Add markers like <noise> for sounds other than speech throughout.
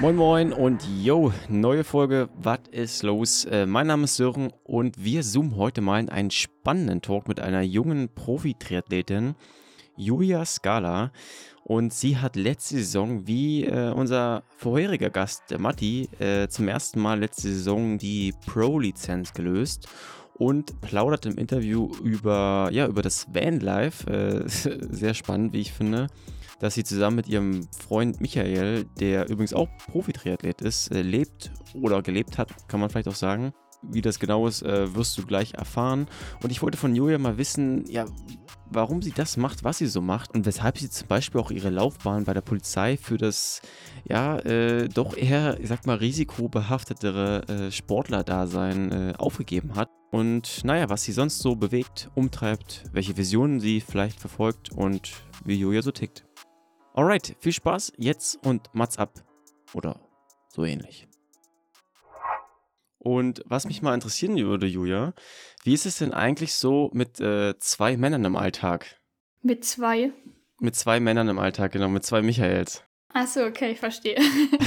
Moin Moin und yo, neue Folge, was ist los? Äh, mein Name ist Sören und wir zoomen heute mal in einen spannenden Talk mit einer jungen Profi-Triathletin, Julia Scala. Und sie hat letzte Saison, wie äh, unser vorheriger Gast, der Matti, äh, zum ersten Mal letzte Saison die Pro-Lizenz gelöst und plaudert im Interview über, ja, über das Vanlife. <laughs> Sehr spannend, wie ich finde dass sie zusammen mit ihrem Freund Michael, der übrigens auch Profi-Triathlet ist, äh, lebt oder gelebt hat, kann man vielleicht auch sagen. Wie das genau ist, äh, wirst du gleich erfahren. Und ich wollte von Julia mal wissen, ja, warum sie das macht, was sie so macht und weshalb sie zum Beispiel auch ihre Laufbahn bei der Polizei für das, ja, äh, doch eher, ich sag mal, risikobehaftetere äh, Sportler-Dasein äh, aufgegeben hat. Und naja, was sie sonst so bewegt, umtreibt, welche Visionen sie vielleicht verfolgt und wie Julia so tickt. Alright, viel Spaß jetzt und Mats ab. Oder so ähnlich. Und was mich mal interessieren würde, Julia, wie ist es denn eigentlich so mit äh, zwei Männern im Alltag? Mit zwei? Mit zwei Männern im Alltag, genau, mit zwei Michaels. Achso, okay, ich verstehe.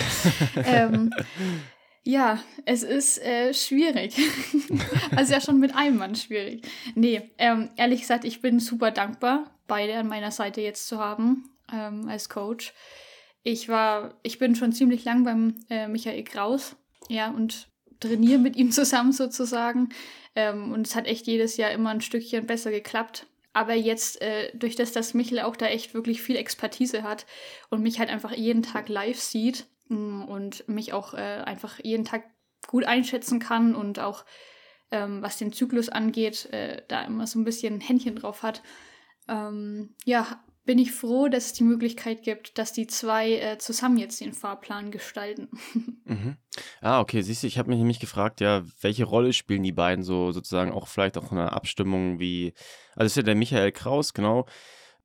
<laughs> ähm, ja, es ist äh, schwierig. <laughs> also ja schon mit einem Mann schwierig. Nee, ähm, ehrlich gesagt, ich bin super dankbar, beide an meiner Seite jetzt zu haben ähm, als Coach. Ich war, ich bin schon ziemlich lang beim äh, Michael Kraus, ja, und trainiere mit ihm <laughs> zusammen sozusagen. Ähm, und es hat echt jedes Jahr immer ein Stückchen besser geklappt. Aber jetzt, äh, durch das, dass Michael auch da echt wirklich viel Expertise hat und mich halt einfach jeden Tag live sieht mm, und mich auch äh, einfach jeden Tag gut einschätzen kann und auch ähm, was den Zyklus angeht, äh, da immer so ein bisschen Händchen drauf hat. Ähm, ja, bin ich froh, dass es die Möglichkeit gibt, dass die zwei äh, zusammen jetzt den Fahrplan gestalten. <laughs> Mhm. Ah, okay, siehst du, ich habe mich nämlich gefragt, ja, welche Rolle spielen die beiden so sozusagen auch vielleicht auch in einer Abstimmung wie, also ist ja der Michael Kraus, genau,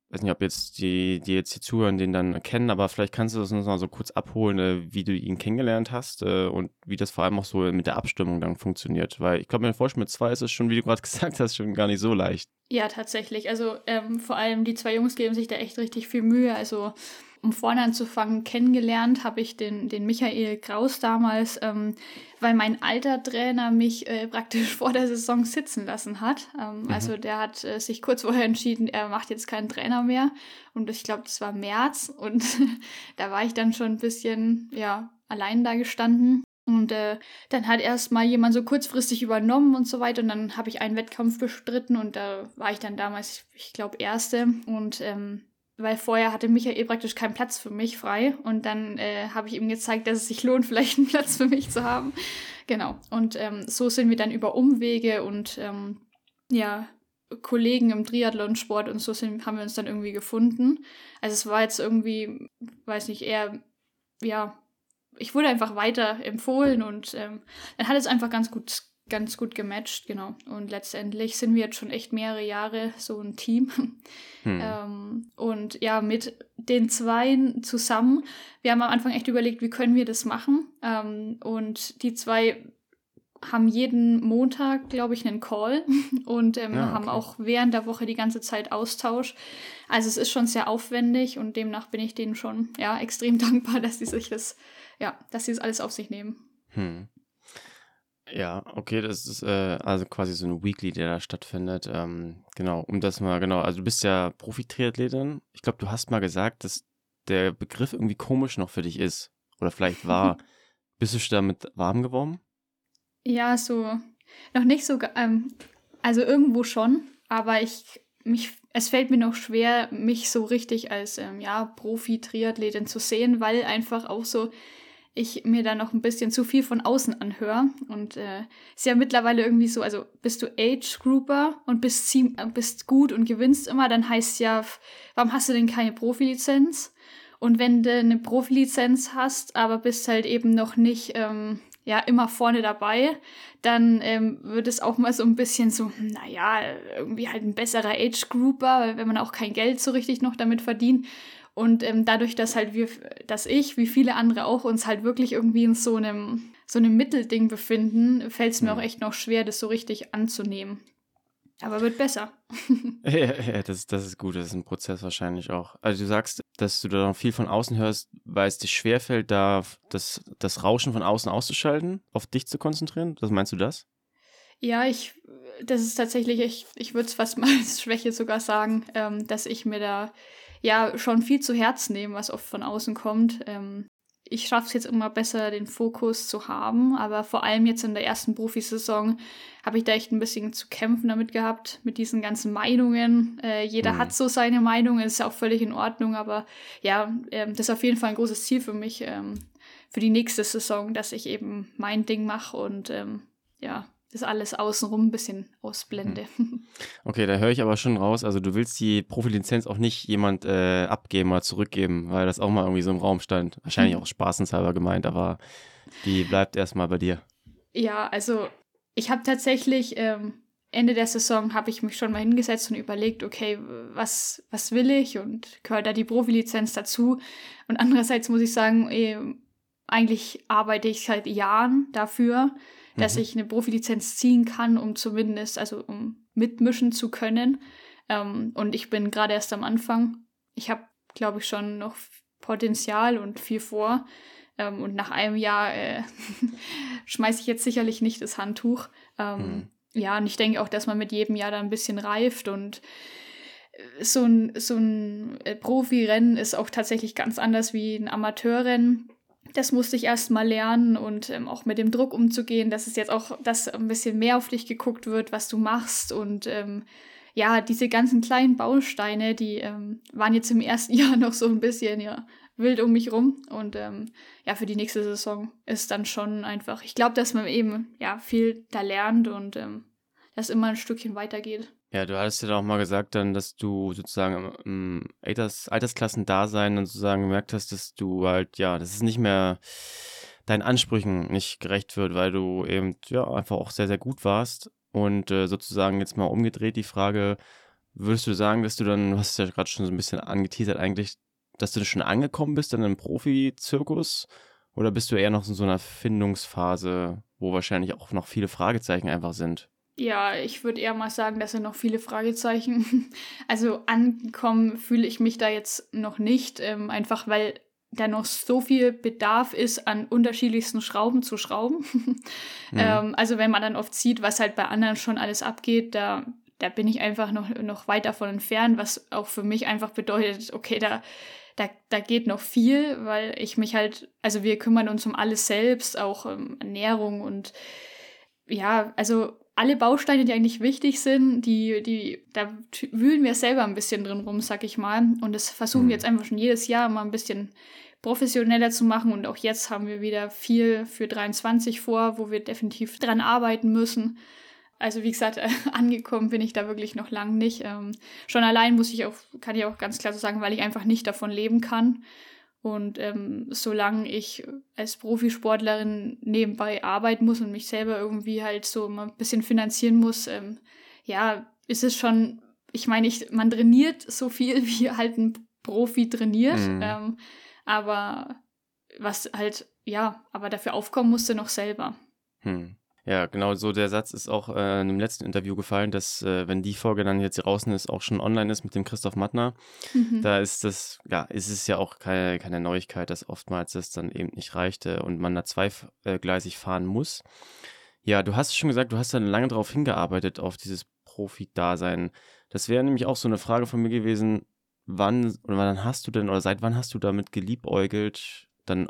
weiß nicht, ob jetzt die, die jetzt hier zuhören, den dann kennen, aber vielleicht kannst du das noch mal so kurz abholen, äh, wie du ihn kennengelernt hast äh, und wie das vor allem auch so mit der Abstimmung dann funktioniert. Weil ich glaube, mit Vorschmidt mit zwei ist es schon, wie du gerade <laughs> gesagt hast, schon gar nicht so leicht. Ja, tatsächlich. Also ähm, vor allem die zwei Jungs geben sich da echt richtig viel Mühe. Also um vorne anzufangen, kennengelernt habe ich den, den Michael Kraus damals, ähm, weil mein alter Trainer mich äh, praktisch <laughs> vor der Saison sitzen lassen hat. Ähm, mhm. Also der hat äh, sich kurz vorher entschieden, er macht jetzt keinen Trainer mehr. Und ich glaube, das war März. Und <laughs> da war ich dann schon ein bisschen, ja, allein da gestanden. Und äh, dann hat erst mal jemand so kurzfristig übernommen und so weiter. Und dann habe ich einen Wettkampf bestritten und da war ich dann damals, ich glaube, Erste. Und ähm, weil vorher hatte Michael praktisch keinen Platz für mich frei. Und dann äh, habe ich ihm gezeigt, dass es sich lohnt, <laughs> vielleicht einen Platz für mich zu haben. Genau. Und ähm, so sind wir dann über Umwege und ähm, ja, Kollegen im Triathlonsport und so sind, haben wir uns dann irgendwie gefunden. Also es war jetzt irgendwie, weiß nicht, eher, ja, ich wurde einfach weiter empfohlen und ähm, dann hat es einfach ganz gut ganz gut gematcht, genau. Und letztendlich sind wir jetzt schon echt mehrere Jahre so ein Team. <laughs> Hm. Ähm, und ja, mit den Zweien zusammen, wir haben am Anfang echt überlegt, wie können wir das machen. Ähm, und die zwei haben jeden Montag, glaube ich, einen Call <laughs> und ähm, ja, okay. haben auch während der Woche die ganze Zeit Austausch. Also es ist schon sehr aufwendig und demnach bin ich denen schon ja extrem <laughs> dankbar, dass sie sich das, ja, dass sie das alles auf sich nehmen. Hm. Ja, okay, das ist äh, also quasi so ein Weekly, der da stattfindet. Ähm, genau, um das mal, genau, also du bist ja Profi-Triathletin. Ich glaube, du hast mal gesagt, dass der Begriff irgendwie komisch noch für dich ist. Oder vielleicht war. <laughs> bist du damit warm geworden? Ja, so, noch nicht so, ähm, also irgendwo schon, aber ich, mich, es fällt mir noch schwer, mich so richtig als, ähm, ja, Profi-Triathletin zu sehen, weil einfach auch so ich mir da noch ein bisschen zu viel von außen anhöre. Und äh, ist ja mittlerweile irgendwie so, also bist du Age-Grouper und bist, bist gut und gewinnst immer, dann heißt ja, warum hast du denn keine Profilizenz? Und wenn du eine Profilizenz hast, aber bist halt eben noch nicht ähm, ja immer vorne dabei, dann ähm, wird es auch mal so ein bisschen so, naja, irgendwie halt ein besserer Age-Grouper, wenn man auch kein Geld so richtig noch damit verdient. Und ähm, dadurch, dass halt wir, dass ich, wie viele andere auch, uns halt wirklich irgendwie in so einem, so einem Mittelding befinden, fällt es mir mhm. auch echt noch schwer, das so richtig anzunehmen. Aber wird besser. <laughs> ja, ja das, das ist gut. Das ist ein Prozess wahrscheinlich auch. Also du sagst, dass du da noch viel von außen hörst, weil es dir schwerfällt, da das, das Rauschen von außen auszuschalten, auf dich zu konzentrieren. Was meinst du das? Ja, ich, das ist tatsächlich, ich, ich würde es fast mal als Schwäche sogar sagen, ähm, dass ich mir da ja schon viel zu Herz nehme, was oft von außen kommt. Ähm, ich schaffe es jetzt immer besser, den Fokus zu haben, aber vor allem jetzt in der ersten Profisaison habe ich da echt ein bisschen zu kämpfen damit gehabt, mit diesen ganzen Meinungen. Äh, jeder mhm. hat so seine Meinung, ist ja auch völlig in Ordnung, aber ja, äh, das ist auf jeden Fall ein großes Ziel für mich, ähm, für die nächste Saison, dass ich eben mein Ding mache und ähm, ja, das alles außenrum ein bisschen ausblende. Mhm. Okay, da höre ich aber schon raus, also du willst die Profilizenz auch nicht jemand äh, abgeben oder zurückgeben, weil das auch mal irgendwie so im Raum stand. Wahrscheinlich mhm. auch spaßenshalber gemeint, aber die bleibt erstmal bei dir. Ja, also ich habe tatsächlich ähm, Ende der Saison habe ich mich schon mal hingesetzt und überlegt, okay, was, was will ich und gehört da die Profilizenz dazu? Und andererseits muss ich sagen, eh, eigentlich arbeite ich seit Jahren dafür, dass mhm. ich eine Profilizenz ziehen kann, um zumindest, also um mitmischen zu können. Ähm, und ich bin gerade erst am Anfang. Ich habe, glaube ich, schon noch Potenzial und viel vor. Ähm, und nach einem Jahr äh, <laughs> schmeiße ich jetzt sicherlich nicht das Handtuch. Ähm, mhm. Ja, und ich denke auch, dass man mit jedem Jahr da ein bisschen reift und äh, so ein, so ein äh, Profirennen ist auch tatsächlich ganz anders wie ein Amateurrennen das musste ich erst mal lernen und ähm, auch mit dem Druck umzugehen, dass es jetzt auch, dass ein bisschen mehr auf dich geguckt wird, was du machst und ähm, ja, diese ganzen kleinen Bausteine, die ähm, waren jetzt im ersten <laughs> Jahr noch so ein bisschen ja wild um mich rum und ähm, ja, für die nächste Saison ist dann schon einfach, ich glaube, dass man eben ja viel da lernt und ähm, das immer ein Stückchen weitergeht. Ja, du hattest ja auch mal gesagt dann, dass du sozusagen im Alters, Altersklassendasein dann sozusagen gemerkt hast, dass du halt, ja, dass es nicht mehr deinen Ansprüchen nicht gerecht wird, weil du eben, ja, einfach auch sehr, sehr gut warst. Und äh, sozusagen jetzt mal umgedreht die Frage, würdest du sagen, dass du dann, du hast ja gerade schon so ein bisschen angeteasert eigentlich, dass du schon angekommen bist in einem Profi-Zirkus? Oder bist du eher noch in so einer Findungsphase, wo wahrscheinlich auch noch viele Fragezeichen einfach sind? Ja, ich würde eher mal sagen, dass sind noch viele Fragezeichen. <laughs> Also angekommen fühle ich mich da jetzt noch nicht, ähm, einfach weil da noch so viel Bedarf ist, an unterschiedlichsten Schrauben zu schrauben. <laughs> mhm. ähm, also wenn man dann oft sieht, was halt bei anderen schon alles abgeht, da, da bin ich einfach noch, noch weit davon entfernt, was auch für mich einfach bedeutet, okay, da, da, da geht noch viel, weil ich mich halt, also wir kümmern uns um alles selbst, auch um Ernährung und ja, also alle Bausteine, die eigentlich wichtig sind, die, die, da wühlen wir selber ein bisschen drin rum, sag ich mal. Und das versuchen wir mhm. jetzt einfach schon jedes Jahr mal ein bisschen professioneller zu machen. Und auch jetzt haben wir wieder viel für 23 vor, wo wir definitiv dran arbeiten müssen. Also wie gesagt, <laughs> angekommen bin ich da wirklich noch lang nicht. Ähm, schon allein muss ich auch, kann ich auch ganz klar so sagen, weil ich einfach nicht davon leben kann. Und ähm, solange ich als Profisportlerin nebenbei arbeiten muss und mich selber irgendwie halt so mal ein bisschen finanzieren muss, ähm, ja, ist es schon, ich meine, ich, man trainiert so viel, <laughs> wie halt ein Profi trainiert. Mhm. Ähm, aber was halt, ja, aber dafür aufkommen musste noch selber. Hm. Ja, genau so der Satz ist auch äh, in dem letzten Interview gefallen, dass äh, wenn die Folge dann jetzt draußen ist, auch schon online ist mit dem Christoph Mattner, mhm. da ist das, ja, ist es ja auch keine, keine Neuigkeit, dass oftmals das dann eben nicht reichte und man da zweigleisig fahren muss. Ja, du hast schon gesagt, du hast dann lange darauf hingearbeitet, auf dieses Profi-Dasein. Das wäre nämlich auch so eine Frage von mir gewesen, wann oder wann hast du denn oder seit wann hast du damit geliebäugelt, dann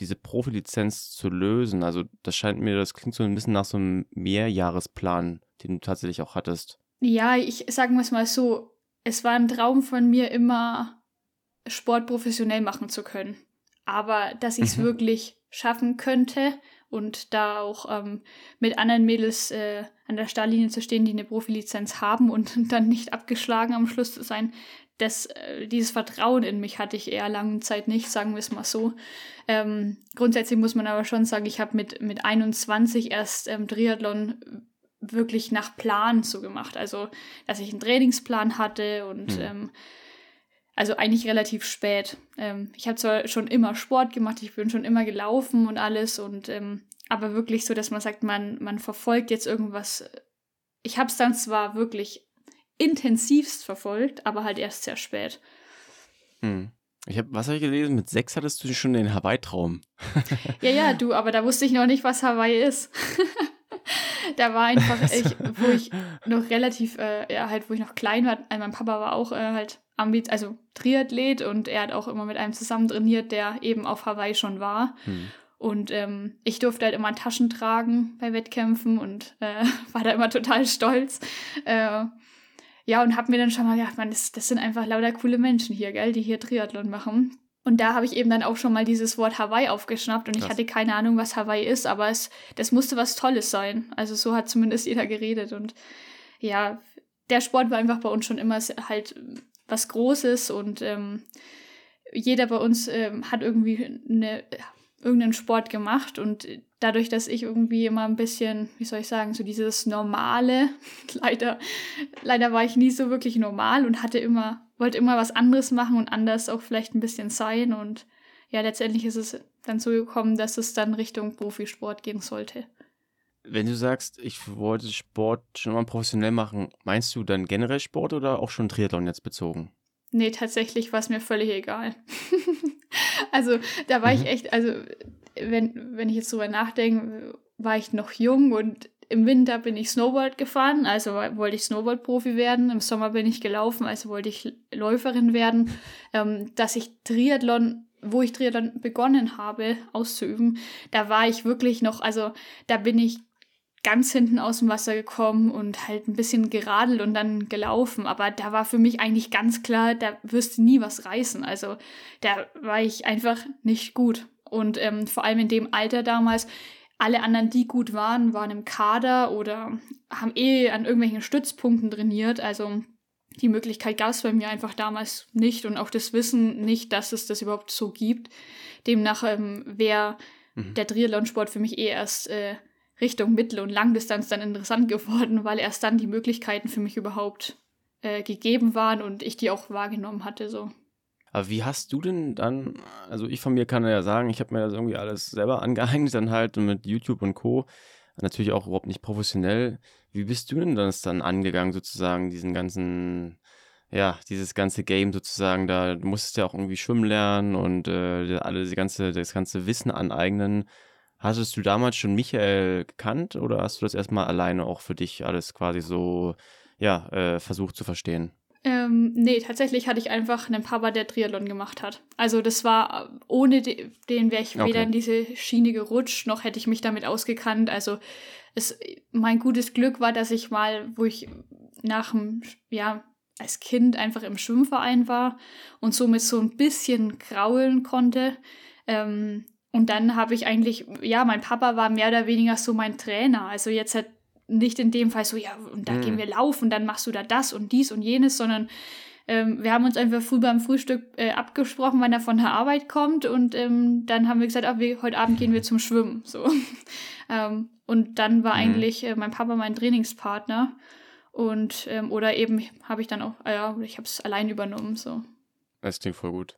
diese Profilizenz zu lösen. Also das scheint mir, das klingt so ein bisschen nach so einem Mehrjahresplan, den du tatsächlich auch hattest. Ja, ich sagen es mal so, es war ein Traum von mir immer, Sport professionell machen zu können. Aber dass ich es mhm. wirklich schaffen könnte und da auch ähm, mit anderen Mädels äh, an der Startlinie zu stehen, die eine Profilizenz haben und <laughs> dann nicht abgeschlagen am Schluss zu sein, das, äh, dieses Vertrauen in mich hatte ich eher lange Zeit nicht, sagen wir es mal so. Ähm, grundsätzlich muss man aber schon sagen, ich habe mit, mit 21 erst ähm, Triathlon wirklich nach Plan so gemacht. Also, dass ich einen Trainingsplan hatte und mhm. ähm, also eigentlich relativ spät. Ähm, ich habe zwar schon immer Sport gemacht, ich bin schon immer gelaufen und alles und ähm, aber wirklich so, dass man sagt, man, man verfolgt jetzt irgendwas ich habe es dann zwar wirklich intensivst verfolgt, aber halt erst sehr spät. Hm. Ich hab, was habe ich gelesen? Mit sechs hattest du schon den Hawaii-Traum. <laughs> ja, ja, du, aber da wusste ich noch nicht, was Hawaii ist. <laughs> da war einfach, <laughs> ich, wo ich noch relativ, äh, ja, halt, wo ich noch klein war, also mein Papa war auch äh, halt Ambit, also Triathlet und er hat auch immer mit einem zusammen trainiert, der eben auf Hawaii schon war. Hm. Und ähm, ich durfte halt immer Taschen tragen bei Wettkämpfen und äh, war da immer total stolz. Äh, ja, und hab mir dann schon mal gedacht, man, das, das sind einfach lauter coole Menschen hier, gell, die hier Triathlon machen. Und da habe ich eben dann auch schon mal dieses Wort Hawaii aufgeschnappt und Krass. ich hatte keine Ahnung, was Hawaii ist, aber es, das musste was Tolles sein. Also so hat zumindest jeder geredet. Und ja, der Sport war einfach bei uns schon immer halt was Großes und ähm, jeder bei uns ähm, hat irgendwie eine, irgendeinen Sport gemacht und dadurch, dass ich irgendwie immer ein bisschen, wie soll ich sagen, so dieses Normale, <laughs> leider, leider war ich nie so wirklich normal und hatte immer, wollte immer was anderes machen und anders auch vielleicht ein bisschen sein und ja, letztendlich ist es dann so gekommen, dass es dann Richtung Profisport gehen sollte. Wenn du sagst, ich wollte Sport schon mal professionell machen, meinst du dann generell Sport oder auch schon Triathlon jetzt bezogen? Nee, tatsächlich war es mir völlig egal. <laughs> also da war mhm. ich echt, also wenn, wenn ich jetzt drüber nachdenke, war ich noch jung und im Winter bin ich Snowboard gefahren, also wollte ich Snowboard-Profi werden. Im Sommer bin ich gelaufen, also wollte ich Läuferin werden. Ähm, dass ich Triathlon wo ich Triathlon begonnen habe auszuüben, da war ich wirklich noch, also da bin ich ganz hinten aus dem Wasser gekommen und halt ein bisschen geradelt und dann gelaufen. Aber da war für mich eigentlich ganz klar, da wirst du nie was reißen. Also da war ich einfach nicht gut. Und ähm, vor allem in dem Alter damals, alle anderen, die gut waren, waren im Kader oder haben eh an irgendwelchen Stützpunkten trainiert. Also die Möglichkeit gab es bei mir einfach damals nicht und auch das Wissen nicht, dass es das überhaupt so gibt. Demnach ähm, wäre mhm. der Triathlonsport für mich eh erst äh, Richtung Mittel- und Langdistanz dann interessant <laughs> geworden, weil erst dann die Möglichkeiten für mich überhaupt äh, gegeben waren und ich die auch wahrgenommen hatte. So. Aber wie hast du denn dann, also ich von mir kann ja sagen, ich habe mir das irgendwie alles selber <laughs> angehängt, dann halt mit YouTube und Co. Natürlich auch überhaupt nicht professionell. Wie bist du denn das dann angegangen, sozusagen, diesen ganzen, ja, dieses ganze Game sozusagen, da du musstest ja auch irgendwie schwimmen lernen und äh, alle ganze, das ganze Wissen aneignen. Hattest du damals schon Michael gekannt oder hast du das erstmal alleine auch für dich alles quasi so, ja, äh, versucht zu verstehen? Ähm, nee, tatsächlich hatte ich einfach einen Papa, der Triathlon gemacht hat. Also das war, ohne de den wäre ich okay. weder in diese Schiene gerutscht, noch hätte ich mich damit ausgekannt. Also es, mein gutes Glück war, dass ich mal, wo ich nach dem, ja, als Kind einfach im Schwimmverein war und somit so ein bisschen kraulen konnte. Ähm, und dann habe ich eigentlich, ja, mein Papa war mehr oder weniger so mein Trainer. Also jetzt halt nicht in dem Fall so, ja, und da mhm. gehen wir laufen, dann machst du da das und dies und jenes, sondern ähm, wir haben uns einfach früh beim Frühstück äh, abgesprochen, wann er von der Arbeit kommt und ähm, dann haben wir gesagt, ach, wir, heute Abend gehen wir zum Schwimmen. <laughs> So. ähm, und dann war mhm. eigentlich äh, mein Papa mein Trainingspartner und ähm, oder eben habe ich dann auch, äh, ja, ich habe es allein übernommen. So. Das klingt voll gut.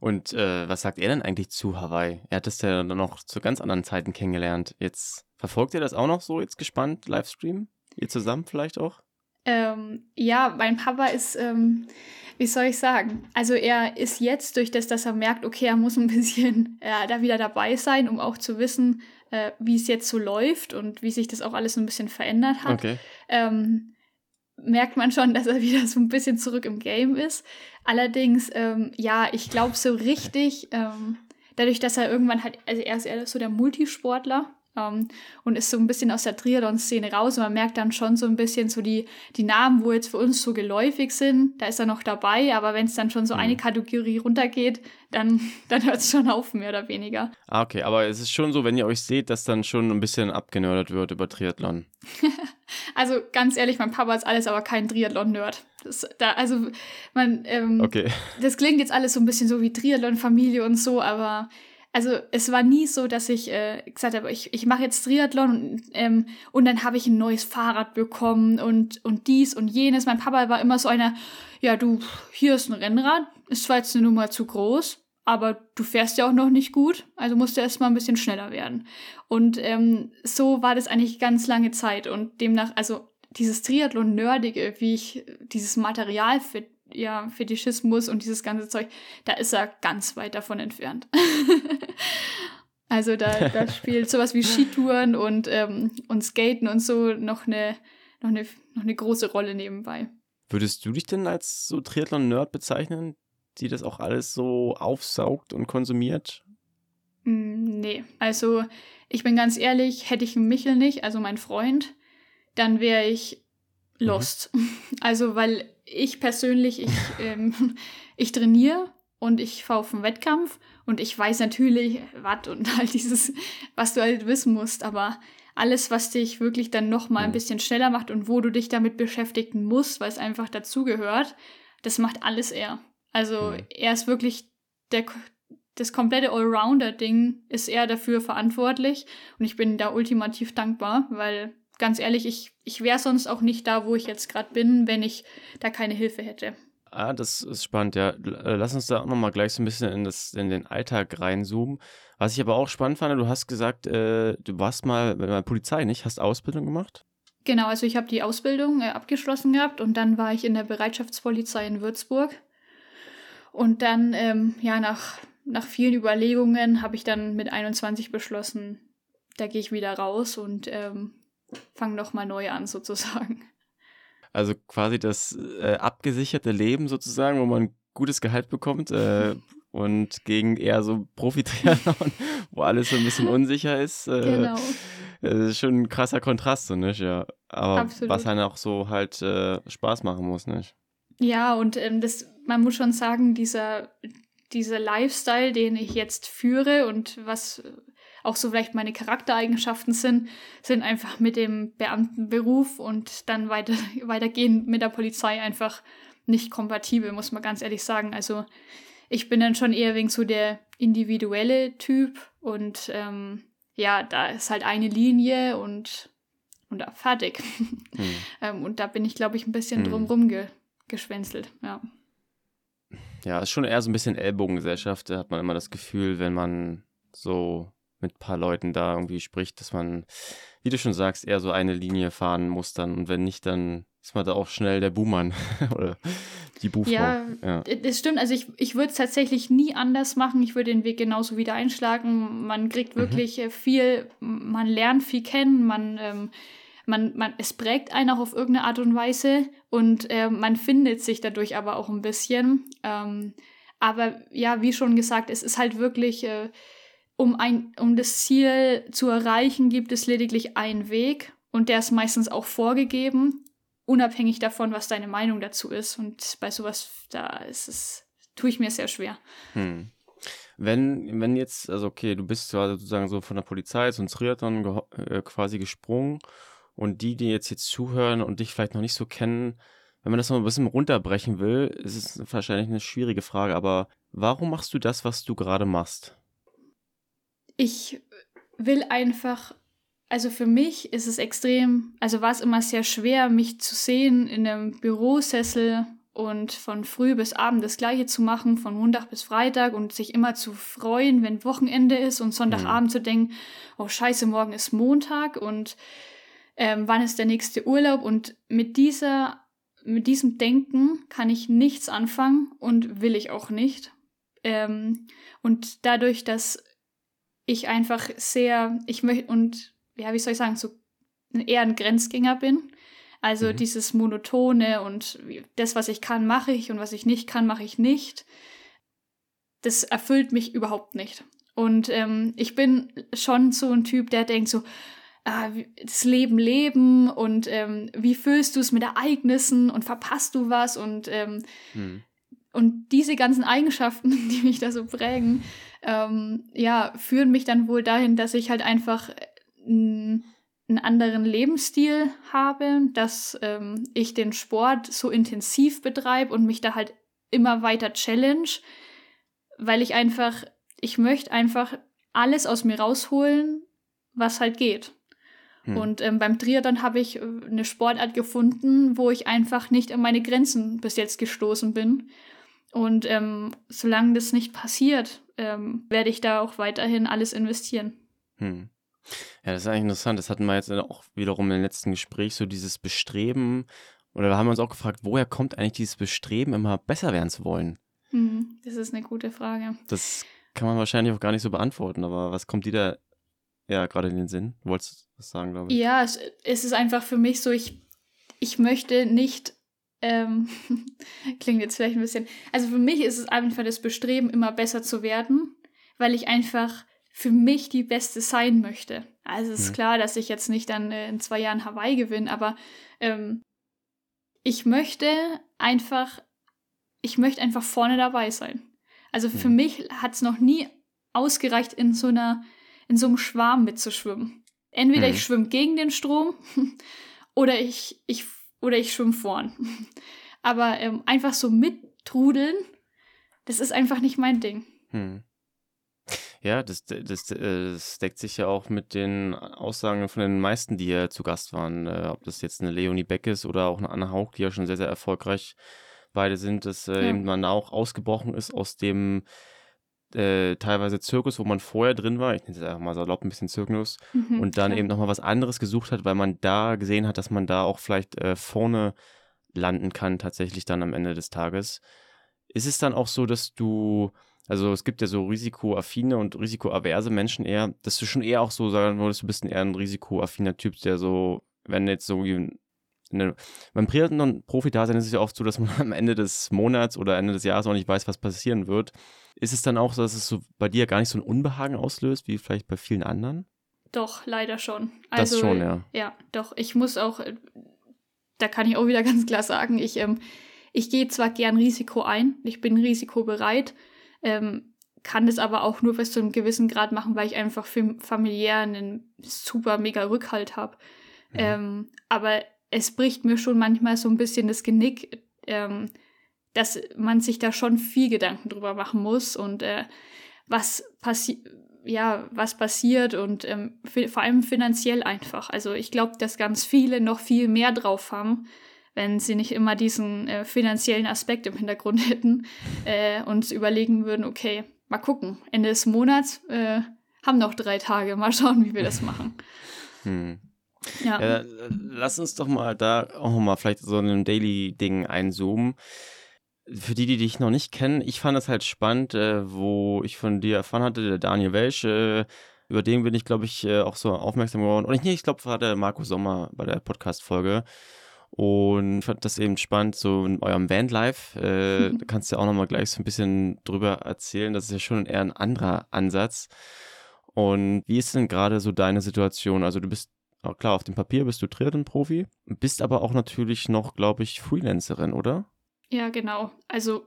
Und äh, was sagt er denn eigentlich zu Hawaii? Er hat es ja dann noch zu ganz anderen Zeiten kennengelernt. Jetzt verfolgt ihr das auch noch so jetzt gespannt, Livestream? Ihr zusammen vielleicht auch? Ähm, ja, mein Papa ist, ähm, wie soll ich sagen? Also er ist jetzt durch das, dass er merkt, okay, er muss ein <laughs> bisschen äh, da wieder dabei sein, um auch zu wissen, äh, wie es jetzt so läuft und wie sich das auch alles so ein bisschen verändert hat. Okay. Ähm, merkt man schon, dass er <laughs> wieder so ein bisschen zurück im Game ist. Allerdings, ähm, ja, ich glaube so richtig, ähm, dadurch, dass er irgendwann halt, also er ist eher so der Multisportler ähm, und ist so ein bisschen aus der Triathlon-Szene raus und man merkt dann schon so ein bisschen so die, die Namen, wo jetzt für uns so geläufig sind, da ist er noch dabei, aber wenn es dann schon so mhm. eine Kategorie runtergeht, dann, <laughs> dann hört es schon auf, mehr oder weniger. Ah, okay, aber es ist schon so, wenn ihr euch seht, dass dann schon ein bisschen abgenördert wird über Triathlon. <laughs> also ganz ehrlich, mein Papa ist alles, aber kein Triathlon-Nerd. Da, also man, ähm, okay. das klingt jetzt alles so ein bisschen so wie Triathlon-Familie und so, aber also es war nie so, dass ich äh, gesagt habe, ich, ich mache jetzt Triathlon und, ähm, und dann habe ich ein neues Fahrrad bekommen und, und dies und jenes. Mein Papa war immer so einer, ja du, hier ist ein Rennrad, ist zwar jetzt eine Nummer zu groß, aber du fährst ja auch noch nicht gut, also musst du erstmal ein bisschen schneller werden. Und ähm, so war das eigentlich ganz lange Zeit und demnach, also dieses Triathlon-Nerdige, wie ich dieses Material für ja, Fetischismus und dieses ganze Zeug, da ist er ganz weit davon entfernt. <laughs> also da, da <laughs> spielt sowas wie Skitouren und, ähm, und Skaten und so noch eine, noch, eine, noch eine große Rolle nebenbei. Würdest du dich denn als so Triathlon-Nerd bezeichnen, die das auch alles so aufsaugt und konsumiert? Mm, nee, also ich bin ganz ehrlich, hätte ich Michel nicht, also mein Freund, dann wäre ich mhm. lost. Mhm. <laughs> Also, weil ich persönlich, ich, <laughs> ähm, ich trainiere und ich fahre auf einen Wettkampf und ich weiß natürlich, was und <laughs> halt dieses, was du halt wissen musst, aber alles, was dich wirklich dann nochmal ein mhm. bisschen schneller macht und wo du dich damit beschäftigen musst, weil es einfach dazugehört, das macht alles er. Also mhm. er ist wirklich der, das komplette Allrounder-Ding ist er dafür verantwortlich und ich bin da ultimativ dankbar, weil ganz ehrlich, ich, ich wäre sonst auch nicht da, wo ich jetzt gerade bin, wenn ich da keine Hilfe hätte. Ah, das ist spannend, ja. Äh, lass uns da auch nochmal gleich so ein bisschen in, das, in den Alltag reinzoomen. Was ich aber auch spannend fand, du hast gesagt, äh, du warst mal bei der Polizei, nicht? Hast Ausbildung gemacht? Genau, also ich habe die Ausbildung äh, abgeschlossen gehabt und dann war ich in der Bereitschaftspolizei in Würzburg. Und dann, ähm, ja, nach, nach vielen Überlegungen habe ich dann mit 21 beschlossen, da gehe ich wieder raus und ähm, fange nochmal neu an, sozusagen. Also quasi das äh, abgesicherte Leben sozusagen, wo man gutes Gehalt bekommt äh, <laughs> und gegen eher so Profi-Triathlon, wo alles so ein bisschen unsicher ist. Äh, genau. Das ist schon ein krasser Kontrast, so nicht? Ja. Aber Absolut. was dann auch so halt äh, Spaß machen muss, nicht? Ja, und ähm, das, man muss schon sagen, dieser, dieser Lifestyle, den ich jetzt führe und was auch so vielleicht meine Charaktereigenschaften sind, sind einfach mit dem Beamtenberuf und dann weiter, <laughs> weitergehen mit der Polizei einfach nicht kompatibel, muss man ganz ehrlich sagen. Also ich bin dann schon eher wegen so der individuelle Typ und ähm, ja, da ist halt eine Linie und, und fertig. <laughs> Hm. ähm, und da bin ich, glaube ich, ein bisschen hm. drumrum ge geschwänzelt, ja. Ja, ist schon eher so ein bisschen Ellbogengesellschaft, da hat man immer das Gefühl, wenn man so mit ein paar Leuten da irgendwie spricht, dass man, wie du schon sagst, eher so eine Linie fahren muss dann. Und wenn nicht, dann ist man da auch schnell der Buhmann <laughs> oder die Buchfrau. Ja, ja, das stimmt. Also ich, ich würde es tatsächlich nie anders machen. Ich würde den Weg genauso wieder einschlagen. Man kriegt mhm. wirklich mhm. viel, man lernt viel kennen, man, ähm, man, man, es prägt einen auch auf irgendeine Art und Weise und äh, man findet sich dadurch aber auch ein bisschen. Ähm, aber ja, wie schon gesagt, es ist halt wirklich äh, um, ein, um das Ziel zu erreichen, gibt es lediglich einen Weg und der ist meistens auch vorgegeben, unabhängig davon, was deine Meinung dazu ist. Und bei sowas, da ist es, tue ich mir sehr schwer. Hm. Wenn, wenn jetzt, also okay, du bist zwar sozusagen so von der Polizei zum Triathlon äh, quasi gesprungen und die, die jetzt jetzt zuhören und dich vielleicht noch nicht so kennen, wenn man das noch ein bisschen runterbrechen will, ist es wahrscheinlich eine schwierige Frage, aber warum machst du das, was du gerade machst? Ich will einfach, also für mich ist es extrem, also war es immer sehr schwer, mich zu sehen in einem Bürosessel und von früh bis abend das Gleiche zu machen, von Montag bis Freitag und sich immer zu freuen, wenn Wochenende ist und Sonntagabend mhm. zu denken, oh scheiße, morgen ist Montag und ähm, wann ist der nächste Urlaub und mit dieser, mit diesem Denken kann ich nichts anfangen und will ich auch nicht. Ähm, und dadurch, dass ich einfach sehr, ich möchte, und ja, wie soll ich sagen, so eher ein Grenzgänger bin. Also mhm. dieses Monotone und das, was ich kann, mache ich und was ich nicht kann, mache ich nicht. Das erfüllt mich überhaupt nicht. Und ähm, ich bin schon so ein Typ, der denkt so, ah, das Leben leben und ähm, wie fühlst du es mit Ereignissen und verpasst du was und ähm, mhm. Und diese ganzen Eigenschaften, <laughs> die mich da so prägen, ähm, ja, führen mich dann wohl dahin, dass ich halt einfach einen anderen Lebensstil habe, dass ähm, ich den Sport so intensiv betreibe und mich da halt immer weiter challenge, weil ich einfach, ich möchte einfach alles aus mir rausholen, was halt geht. Hm. Und ähm, beim Triathlon habe ich äh, eine Sportart gefunden, wo ich einfach nicht an meine Grenzen bis jetzt gestoßen bin. Und ähm, solange das nicht passiert, ähm, werde ich da auch weiterhin alles investieren. Hm. Ja, das ist eigentlich interessant. Das hatten wir jetzt auch wiederum im letzten Gespräch, so dieses Bestreben, oder da haben wir uns auch gefragt, woher kommt eigentlich dieses Bestreben, immer besser werden zu wollen? Hm, das ist eine gute Frage. Das kann man wahrscheinlich auch gar nicht so beantworten, aber was kommt dir da ja gerade in den Sinn? Du wolltest was sagen, glaube ich. Ja, es, es ist einfach für mich so, ich, ich möchte nicht ähm, <laughs> klingt jetzt vielleicht ein bisschen. Also für mich ist es einfach das Bestreben, immer besser zu werden, weil ich einfach für mich die Beste sein möchte. Also es ist mhm. klar, dass ich jetzt nicht dann äh, in zwei Jahren Hawaii gewinne, aber ähm, ich möchte einfach, ich möchte einfach vorne dabei sein. Also für mhm. mich hat es noch nie ausgereicht, in so einer, in so einem Schwarm mitzuschwimmen. Entweder mhm. ich schwimme gegen den Strom <laughs> oder ich, ich, oder ich schwimme vorn. <laughs> Aber ähm, einfach so mittrudeln, das ist einfach nicht mein Ding. Hm. Ja, das, das, das, deckt sich ja auch mit den Aussagen von den meisten, die ja zu Gast waren. Äh, ob das jetzt eine Leonie Beck ist oder auch eine Anna Haug, die ja schon sehr, sehr erfolgreich beide sind, dass äh, ja. eben man auch ausgebrochen ist aus dem äh, teilweise Zirkus, wo man vorher drin war, ich nenne es einfach mal salopp ein bisschen Zirkus, mhm, und dann klar. eben nochmal was anderes gesucht hat, weil man da gesehen hat, dass man da auch vielleicht äh, vorne landen kann, tatsächlich dann am Ende des Tages. Ist es dann auch so, dass du also es gibt ja so risikoaffine und risikoaverse Menschen eher, dass du schon eher auch so sagen würdest, du bist ein eher ein risikoaffiner Typ, der so, wenn jetzt so beim Triathlon-Profi-Dasein ist es ja oft so, dass man <laughs> am Ende des Monats oder Ende des Jahres auch nicht weiß, was passieren wird. Ist es dann auch so, dass es so bei dir gar nicht so ein Unbehagen auslöst, wie vielleicht bei vielen anderen? Doch, leider schon. Also, das schon, ja. Ja, doch. Ich muss auch, da kann ich auch wieder <laughs> ganz klar sagen, ich, ähm, ich gehe zwar gern Risiko ein, ich bin risikobereit, ähm, kann das aber auch nur bis zu einem gewissen Grad machen, weil ich einfach familiär einen super mega Rückhalt habe. Mhm. Ähm, aber es bricht mir schon manchmal so ein bisschen das Genick, ähm, dass man sich da schon viel Gedanken drüber machen muss und äh, was passiert ja, was passiert und ähm, vor allem finanziell einfach. Also ich glaube, dass ganz viele noch viel mehr drauf haben, wenn sie nicht immer diesen äh, finanziellen Aspekt im Hintergrund <laughs> hätten äh, und überlegen würden, okay, mal gucken, Ende des Monats äh, haben noch drei Tage, mal schauen, wie wir das machen. Hm. Ja. ja. lass uns doch mal da auch mal vielleicht so ein Daily-Ding einzoomen. Für die, die dich noch nicht kennen, ich fand es halt spannend, äh, wo ich von dir erfahren hatte, der Daniel Welsch, äh, über den bin ich, glaube ich, äh, auch so aufmerksam geworden. Und ich, nee, ich glaube, war der Marco Sommer bei der Podcast-Folge. Und fand das eben spannend, so in eurem Vanlife. Äh, mhm. <laughs> Da kannst du ja auch nochmal gleich so ein bisschen drüber erzählen. Das ist ja schon eher ein anderer Ansatz. Und wie ist denn gerade so deine Situation? Also du bist klar, auf dem Papier bist du Triathlon-Profi, bist aber auch natürlich noch, glaube ich, Freelancerin, oder? Ja, genau. Also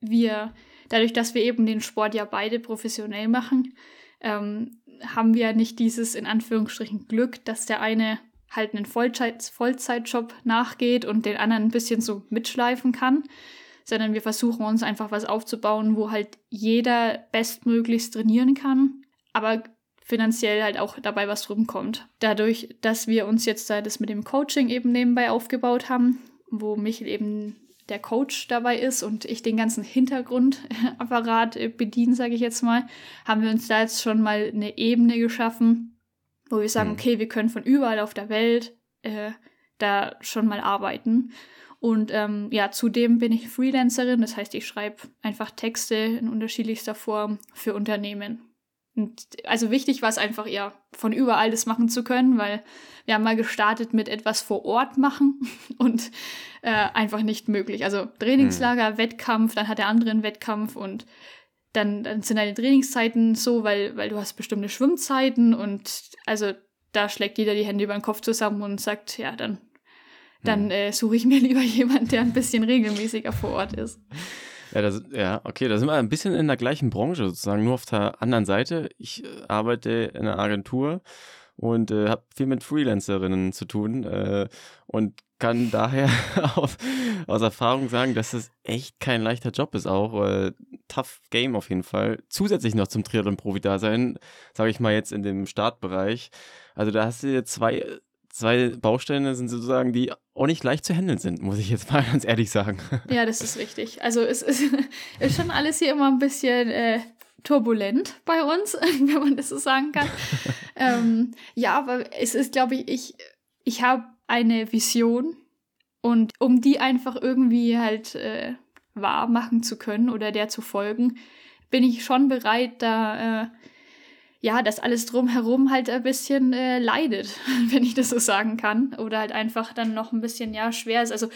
wir, dadurch, dass wir eben den Sport ja beide professionell machen, ähm, haben wir nicht dieses in Anführungsstrichen Glück, dass der eine halt einen Vollzeit Vollzeitjob nachgeht und den anderen ein bisschen so mitschleifen kann, sondern wir versuchen uns einfach was aufzubauen, wo halt jeder bestmöglichst trainieren kann, aber finanziell halt auch dabei was rumkommt. Dadurch, dass wir uns jetzt da das mit dem Coaching eben nebenbei aufgebaut haben, wo mich eben der Coach dabei ist und ich den ganzen Hintergrundapparat bediene, sage ich jetzt mal, haben wir uns da jetzt schon mal eine Ebene geschaffen, wo wir sagen, mhm. okay, wir können von überall auf der Welt äh, da schon mal arbeiten. Und ähm, ja, zudem bin ich Freelancerin, das heißt, ich schreibe einfach Texte in unterschiedlichster Form für Unternehmen. Und also wichtig war es einfach, ja, von überall das machen zu können, weil wir haben mal gestartet mit etwas vor Ort machen <laughs> und äh, einfach nicht möglich. Also Trainingslager, mhm. Wettkampf, dann hat der andere einen Wettkampf und dann, dann sind deine Trainingszeiten so, weil, weil du hast bestimmte Schwimmzeiten und also da schlägt jeder die Hände über den Kopf zusammen und sagt, ja, dann, dann hm. äh, suche ich mir <laughs> lieber jemanden, der ein bisschen regelmäßiger vor Ort ist. Ja, das, ja, okay, da sind wir ein bisschen in der gleichen Branche sozusagen, nur auf der anderen Seite. Ich äh, arbeite in einer Agentur und äh, habe viel mit Freelancerinnen zu tun äh, und kann daher <laughs> auf, aus Erfahrung sagen, dass es echt kein leichter Job ist, auch äh, tough Game auf jeden Fall. Zusätzlich noch zum Triathlon-Profi-Dasein, sage ich mal jetzt in dem Startbereich. Also da hast du zwei, zwei Bausteine sind sozusagen, die auch nicht leicht zu handeln sind, muss ich jetzt <laughs> mal ganz ehrlich sagen. Ja, das ist richtig. Also es ist, <laughs> ist schon alles hier immer ein bisschen äh, turbulent bei uns, <laughs> wenn man das so sagen kann. ähm, ja, aber es ist, glaube ich, ich, ich habe eine Vision und um die einfach irgendwie halt äh, wahr machen zu können oder der zu folgen, bin ich schon bereit, da äh, ja, dass alles drumherum halt ein bisschen äh, leidet, <laughs> wenn ich das so sagen kann. Oder halt einfach dann noch ein bisschen, ja, schwer ist. Also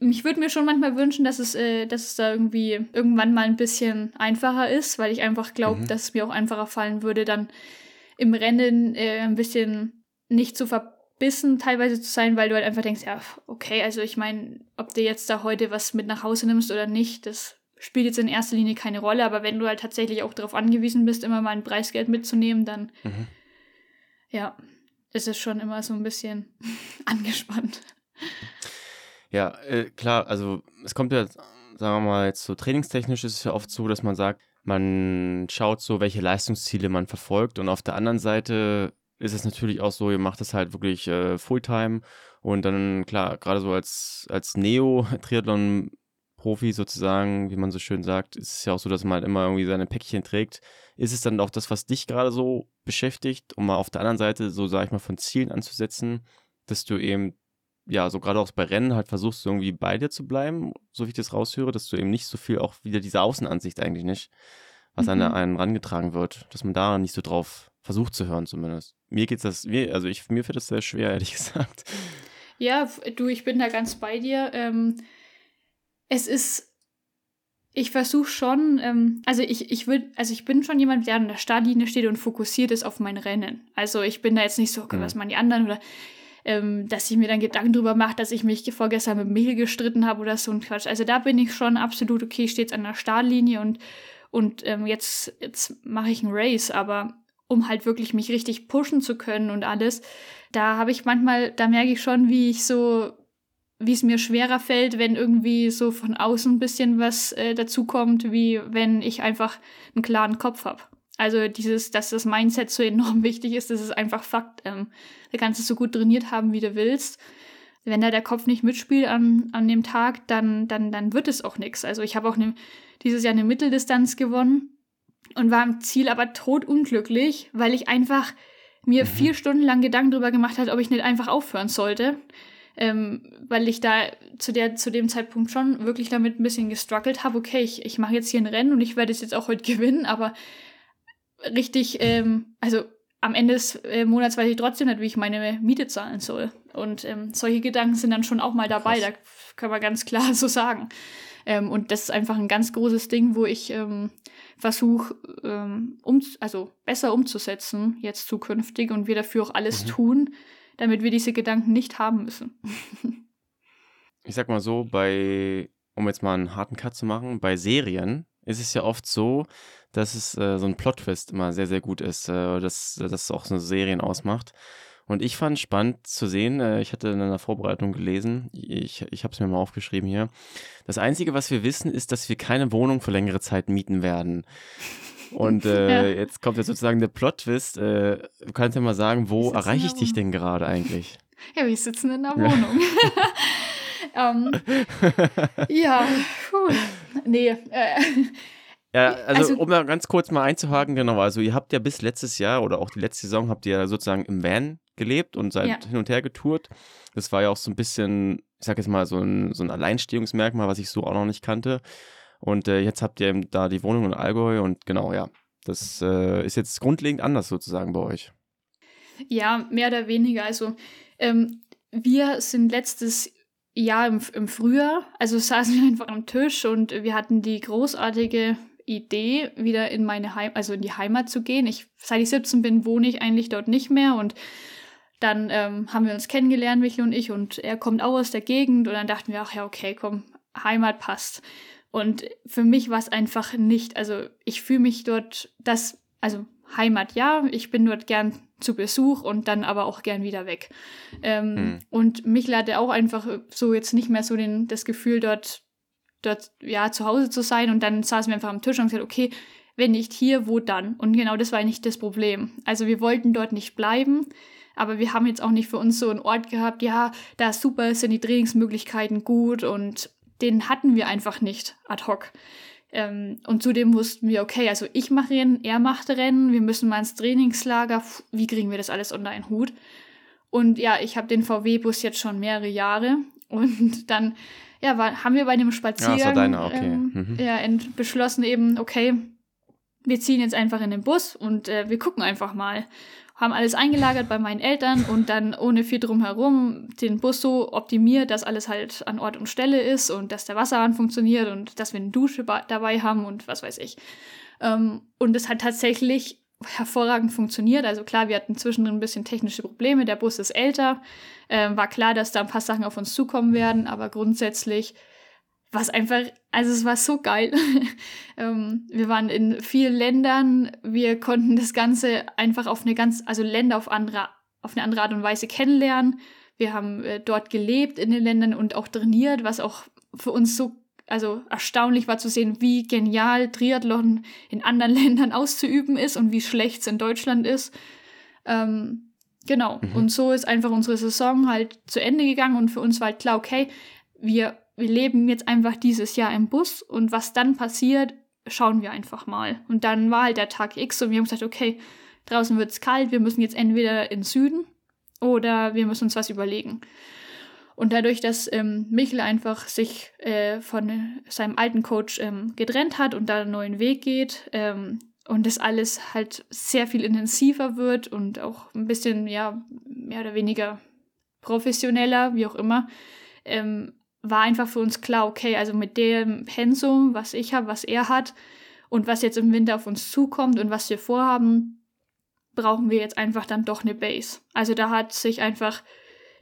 ich würde mir schon manchmal wünschen, dass es, äh, dass es da irgendwie irgendwann mal ein bisschen einfacher ist, weil ich einfach glaube, mhm. dass es mir auch einfacher fallen würde, dann im Rennen äh, ein bisschen nicht zu verbissen teilweise zu sein, weil du halt einfach denkst, ja, okay, also ich meine, ob du jetzt da heute was mit nach Hause nimmst oder nicht, das spielt jetzt in erster Linie keine Rolle, aber wenn du halt tatsächlich auch darauf angewiesen bist, immer mal ein Preisgeld mitzunehmen, dann mhm. ja, ist es schon immer so ein bisschen <laughs> angespannt. Ja, äh, klar, also es kommt ja, sagen wir mal, jetzt so trainingstechnisch ist es ja oft so, dass man sagt, man schaut so, welche Leistungsziele man verfolgt und auf der anderen Seite ist es natürlich auch so, ihr macht es halt wirklich äh, Fulltime und dann, klar, gerade so als, als Neo-Triathlon Profi sozusagen, wie man so schön sagt, ist es ja auch so, dass man halt immer irgendwie seine Päckchen trägt. Ist es dann auch das, was dich gerade so beschäftigt, um mal auf der anderen Seite so, sag ich mal, von Zielen anzusetzen, dass du eben, ja, so gerade auch bei Rennen halt versuchst, irgendwie bei dir zu bleiben, so wie ich das raushöre, dass du eben nicht so viel auch wieder diese Außenansicht eigentlich nicht, was mhm. an einen rangetragen wird, dass man da nicht so drauf versucht zu hören zumindest. Mir geht's das, mir, also ich, mir fällt das sehr schwer, <laughs> ehrlich gesagt. Ja, du, ich bin da ganz bei dir. Ähm, es ist, ich versuche schon, ähm, also ich, ich würde, also ich bin schon jemand, der an der Startlinie steht und fokussiert ist auf mein Rennen. Also ich bin da jetzt nicht so, okay, was machen die anderen oder ähm, dass ich mir dann Gedanken drüber mache, dass ich mich vorgestern mit Michel gestritten habe oder so ein Quatsch. Also da bin ich schon absolut okay, ich stehe jetzt an der Startlinie und, und ähm, jetzt, jetzt mache ich ein Race, aber um halt wirklich mich richtig pushen zu können und alles, da habe ich manchmal, da merke ich schon, wie ich so wie es mir schwerer fällt, wenn irgendwie so von außen ein bisschen was äh, dazukommt, wie wenn ich einfach einen klaren Kopf habe. Also dieses, dass das Mindset so enorm <laughs> wichtig ist, das ist einfach Fakt. Ähm, da kannst du so gut trainiert haben, wie du willst. Wenn da der Kopf nicht mitspielt an, an dem Tag, dann, dann, dann wird es auch nichts. Also ich habe auch ne, dieses Jahr eine Mitteldistanz gewonnen und war im Ziel aber totunglücklich, weil ich einfach mir mhm. vier Stunden lang Gedanken darüber gemacht habe, ob ich nicht einfach aufhören sollte ähm, weil ich da zu, der, zu dem Zeitpunkt schon wirklich damit ein bisschen gestruggelt habe. Okay, ich, ich mache jetzt hier ein Rennen und ich werde es jetzt auch heute <laughs> gewinnen, aber richtig, ähm, also am Ende des äh, Monats weiß ich trotzdem nicht, wie ich meine Miete zahlen soll. Und ähm, solche Gedanken sind dann schon auch mal dabei, Krass. da kann man ganz klar <laughs> so sagen. Ähm, und das ist einfach ein ganz großes Ding, wo ich ähm, versuche, ähm, um, also besser umzusetzen, jetzt zukünftig und wir dafür auch alles mhm. tun, damit wir diese Gedanken nicht haben müssen. <laughs> ich sag mal so, bei, um jetzt mal einen harten Cut zu machen, bei Serien ist es ja oft so, dass es äh, so ein Plot-Twist immer sehr, sehr gut ist, äh, dass das auch so Serien ausmacht. Und ich fand spannend zu sehen, äh, ich hatte in einer Vorbereitung gelesen, ich, ich habe es mir mal aufgeschrieben hier. Das Einzige, was wir wissen, ist, dass wir keine Wohnung für längere Zeit mieten werden. Und <laughs> äh, ja. jetzt kommt jetzt sozusagen der Plot-Twist. Äh, du kannst ja mal sagen, wo erreiche ich dich denn gerade eigentlich? <laughs> Ja, wir sitzen in der Wohnung. <laughs> ähm, ja, puh. nee. Äh, ja, also, also, um da ganz kurz mal einzuhaken, genau, also ihr habt ja bis letztes Jahr oder auch die letzte Saison habt ihr ja sozusagen im Van gelebt und seid ja. hin und her getourt. Das war ja auch so ein bisschen, ich sag jetzt mal, so ein, so ein Alleinstehungsmerkmal, was ich so auch noch nicht kannte. Und äh, jetzt habt ihr eben da die Wohnung in Allgäu und genau, ja. Das äh, ist jetzt grundlegend anders sozusagen bei euch. Ja, mehr oder weniger. Also ähm, wir sind letztes Jahr im, im Frühjahr, also <laughs> saßen wir einfach am Tisch und wir hatten die großartige Idee, wieder in meine Heim, also in die Heimat zu gehen. Ich, seit ich 17 bin, wohne ich eigentlich dort nicht mehr und dann ähm, haben wir uns kennengelernt, Michel und ich, und er kommt auch aus der Gegend und dann dachten wir, ach ja, okay, komm, Heimat passt. Und für mich war es einfach nicht, also ich fühle mich dort, das, also Heimat ja, ich bin dort gern zu Besuch und dann aber auch gern wieder weg. Ähm, hm. Und mich hatte auch einfach so jetzt nicht mehr so den, das Gefühl, dort, dort ja zu Hause zu sein. Und dann saßen wir einfach am Tisch und gesagt, okay, wenn nicht hier, wo dann? Und genau das war nicht das Problem. Also wir wollten dort nicht bleiben, aber wir haben jetzt auch nicht für uns so einen Ort gehabt, ja, da ist super, sind die Trainingsmöglichkeiten gut und den hatten wir einfach nicht ad hoc. Ähm, und zudem wussten wir, okay, also ich mache Rennen, er macht Rennen, wir müssen mal ins Trainingslager, wie kriegen wir das alles unter einen Hut? Und ja, ich habe den VW-Bus jetzt schon mehrere Jahre <laughs> und dann ja, war, haben wir bei einem Spaziergang ja, deine, okay. ähm, mhm. ja, beschlossen eben, okay, wir ziehen jetzt einfach in den Bus und äh, wir gucken einfach mal haben alles eingelagert bei meinen Eltern und dann ohne viel drumherum den Bus so optimiert, dass alles halt an Ort und Stelle ist und dass der Wasserhahn funktioniert und dass wir eine Dusche dabei haben und was weiß ich. Ähm, und es hat tatsächlich hervorragend funktioniert. Also klar, wir hatten zwischendrin ein bisschen technische Probleme. Der Bus ist älter. Ähm, war klar, dass da ein paar Sachen auf uns zukommen werden, aber grundsätzlich was einfach, also es war so geil. <laughs> ähm, wir waren in vielen Ländern, wir konnten das Ganze einfach auf eine ganz, also Länder auf, andere, auf eine andere Art und Weise kennenlernen. Wir haben äh, dort gelebt in den Ländern und auch trainiert, was auch für uns so also erstaunlich war zu sehen, wie genial Triathlon in anderen <laughs> Ländern auszuüben ist und wie schlecht es in Deutschland ist. Ähm, genau. Mhm. Und so ist einfach unsere Saison halt zu Ende gegangen und für uns war halt klar, okay, wir wir leben jetzt einfach dieses Jahr im Bus und was dann passiert, schauen wir einfach mal. Und dann war halt der Tag X und wir haben gesagt, okay, draußen wird es kalt, wir müssen jetzt entweder in Süden oder wir müssen uns was überlegen. Und dadurch, dass ähm, Michel einfach sich äh, von seinem alten Coach ähm, getrennt hat und da einen neuen Weg geht ähm, und das alles halt sehr viel intensiver wird und auch ein bisschen, ja, mehr oder weniger professioneller, wie auch immer, ähm, war einfach für uns klar, okay, also mit dem Pensum, was ich habe, was er hat und was jetzt im Winter auf uns zukommt und was wir vorhaben, brauchen wir jetzt einfach dann doch eine Base. Also da hat sich einfach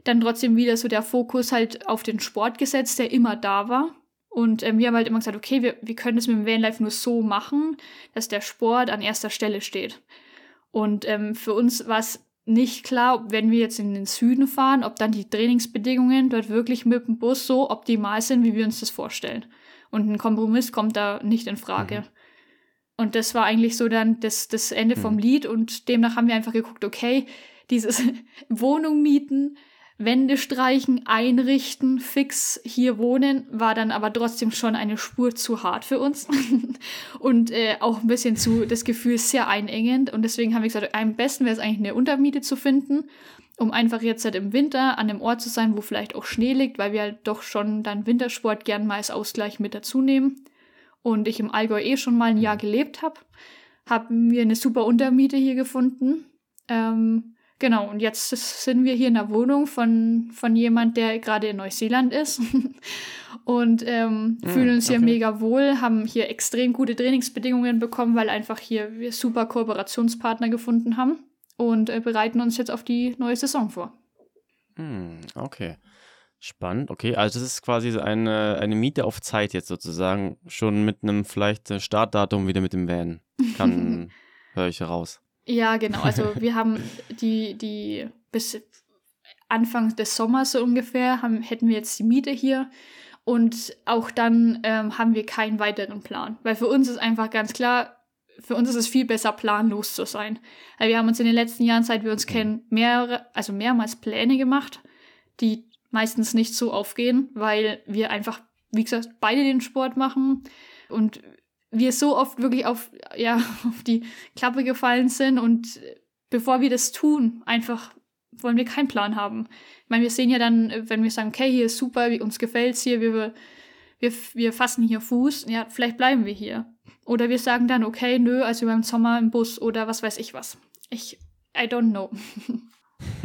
dann trotzdem wieder so der Fokus halt auf den Sport gesetzt, der immer da war. Und ähm, wir haben halt immer gesagt, okay, wir, wir können das mit dem Vanlife nur so machen, dass der Sport an erster Stelle steht. Und ähm, für uns war es nicht klar, ob wenn wir jetzt in den Süden fahren, ob dann die Trainingsbedingungen dort wirklich mit dem Bus so optimal sind, wie wir uns das vorstellen. Und ein Kompromiss kommt da nicht in Frage. Mhm. Und das war eigentlich so dann das, das Ende mhm. vom Lied und demnach haben wir einfach geguckt, okay, dieses <laughs> Wohnung mieten, Wände streichen, einrichten, fix hier wohnen, war dann aber trotzdem schon eine Spur zu hart für uns. <laughs> Und äh, auch ein bisschen zu, das Gefühl sehr einengend. Und deswegen haben wir gesagt, am besten wäre es eigentlich eine Untermiete zu finden, um einfach jetzt halt im Winter an einem Ort zu sein, wo vielleicht auch Schnee liegt, weil wir halt doch schon dann Wintersport gern mal als Ausgleich mit dazu nehmen. Und ich im Allgäu eh schon mal ein Jahr gelebt habe, haben wir eine super Untermiete hier gefunden. Ähm, Genau, und jetzt sind wir hier in der Wohnung von, von jemand, der gerade in Neuseeland ist. <laughs> und ähm, mm, fühlen uns hier okay. mega wohl, haben hier extrem gute Trainingsbedingungen bekommen, weil einfach hier wir super Kooperationspartner gefunden haben und äh, bereiten uns jetzt auf die neue Saison vor. Mm, okay. Spannend, okay. Also das ist quasi eine, eine Miete auf Zeit jetzt sozusagen, schon mit einem vielleicht äh, Startdatum wieder mit dem Van. Kann, <laughs> höre ich heraus. Ja, genau. Also <laughs> wir haben die, die bis Anfang des Sommers so ungefähr, haben, hätten wir jetzt die Miete hier. Und auch dann ähm, haben wir keinen weiteren Plan. Weil für uns ist einfach ganz klar, für uns ist es viel besser, planlos zu sein. Weil wir haben uns in den letzten Jahren, seit wir uns kennen, mehrere, also mehrmals Pläne gemacht, die meistens nicht so aufgehen, weil wir einfach, wie gesagt, beide den Sport machen. Und wir so oft wirklich auf, ja, <laughs> auf die Klappe gefallen sind und bevor wir das tun, einfach wollen wir keinen Plan haben. Ich meine, wir sehen ja dann, wenn wir sagen, okay, hier ist super, uns gefällt's hier, wir, wir, wir fassen hier Fuß, ja, vielleicht bleiben wir hier. Oder wir sagen dann, okay, nö, also wir im Sommer im Bus oder was weiß ich was. Ich, I don't know.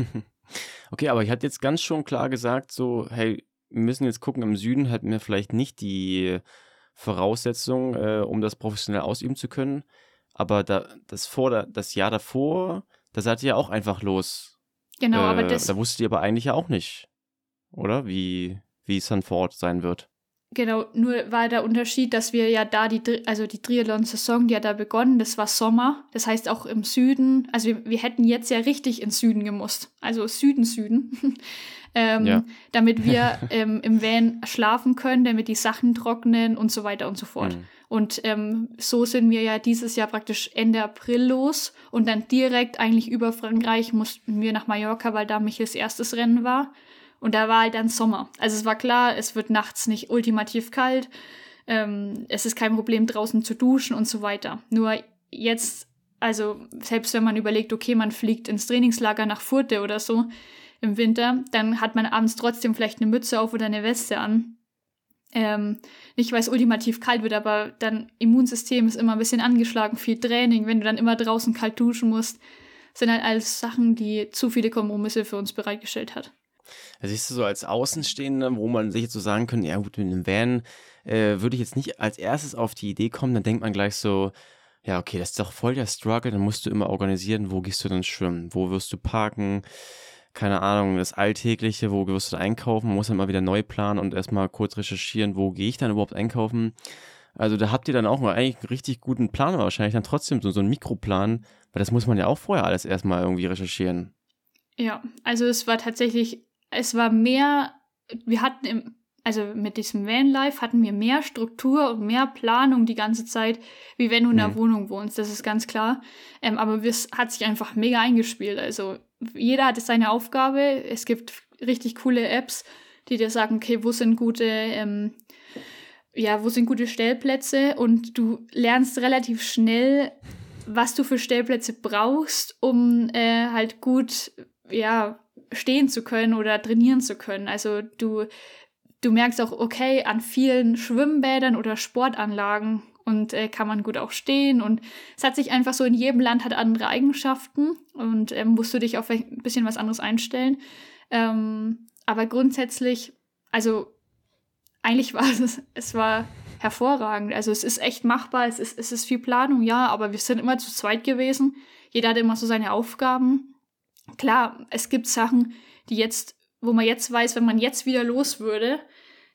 <laughs> okay, aber ich hatte jetzt ganz schon klar gesagt, so, hey, wir müssen jetzt gucken, im Süden hätten wir vielleicht nicht die Voraussetzung, äh, um das professionell ausüben zu können. Aber da, das, vor, das Jahr davor, da seid ihr ja auch einfach los. Genau, äh, aber das. Da wusstet ihr aber eigentlich ja auch nicht, oder? Wie, wie es dann vor Ort sein wird. Genau, nur war der Unterschied, dass wir ja da die, also die Triathlon-Saison, die hat da begonnen, das war Sommer. Das heißt auch im Süden, also wir, wir hätten jetzt ja richtig ins Süden gemusst. Also Süden, Süden. <laughs> ähm, ja. damit wir <laughs> ähm, im Van schlafen können, damit die Sachen trocknen und so weiter und so fort. Mhm. Und ähm, so sind wir ja dieses Jahr praktisch Ende April los und dann direkt eigentlich über Frankreich mussten wir nach Mallorca, weil da Michels erstes Rennen war. Und da war halt dann Sommer. Also es war klar, es wird nachts nicht ultimativ kalt. ähm, es ist kein Problem, draußen zu duschen und so weiter. Nur jetzt, also selbst wenn man überlegt, okay, man fliegt ins Trainingslager nach Furte oder so im Winter, dann hat man abends trotzdem vielleicht eine Mütze auf oder eine Weste an. Ähm, nicht weil es ultimativ kalt wird, aber dein Immunsystem ist immer ein bisschen angeschlagen, viel Training, wenn du dann immer draußen kalt duschen musst, sind halt alles Sachen, die zu viele Kompromisse für uns bereitgestellt hat. Da siehst du so als Außenstehender, wo man sich jetzt so sagen könnte, ja gut, mit einem Van äh, würde ich jetzt nicht als erstes auf die Idee kommen, dann denkt man gleich so, ja okay, das ist doch voll der Struggle, dann musst du immer organisieren, wo gehst du dann schwimmen, wo wirst du parken, keine Ahnung, das Alltägliche, wo wirst du einkaufen, man muss dann mal wieder neu planen und erstmal kurz recherchieren, wo gehe ich dann überhaupt einkaufen. Also da habt ihr dann auch mal eigentlich einen richtig guten Plan, aber wahrscheinlich dann trotzdem so, so einen Mikroplan, weil das muss man ja auch vorher alles erstmal irgendwie recherchieren. Ja, also es war tatsächlich, es war mehr, wir hatten im, also mit diesem Vanlife hatten wir mehr Struktur und mehr Planung die ganze Zeit, wie wenn du in einer mhm. Wohnung wohnst, das ist ganz klar. Ähm, aber es hat sich einfach mega eingespielt. Also jeder hat seine Aufgabe. Es gibt richtig coole Apps, die dir sagen, okay, wo sind gute, ähm, ja, wo sind gute Stellplätze und du lernst relativ schnell, was du für Stellplätze brauchst, um äh, halt gut, ja, stehen zu können oder trainieren zu können. Also du, du merkst auch, okay, an vielen Schwimmbädern oder Sportanlagen und äh, kann man gut auch stehen. Und es hat sich einfach so in jedem Land hat andere Eigenschaften und ähm, musst du dich auf ein bisschen was anderes einstellen. Ähm, aber grundsätzlich, also eigentlich war <laughs> es, es war hervorragend. Also es ist echt machbar, es ist, es ist viel Planung, ja, aber wir sind immer zu zweit gewesen. Jeder hat immer so seine Aufgaben. Klar, es gibt Sachen, die jetzt, wo man jetzt weiß, wenn man jetzt wieder los würde,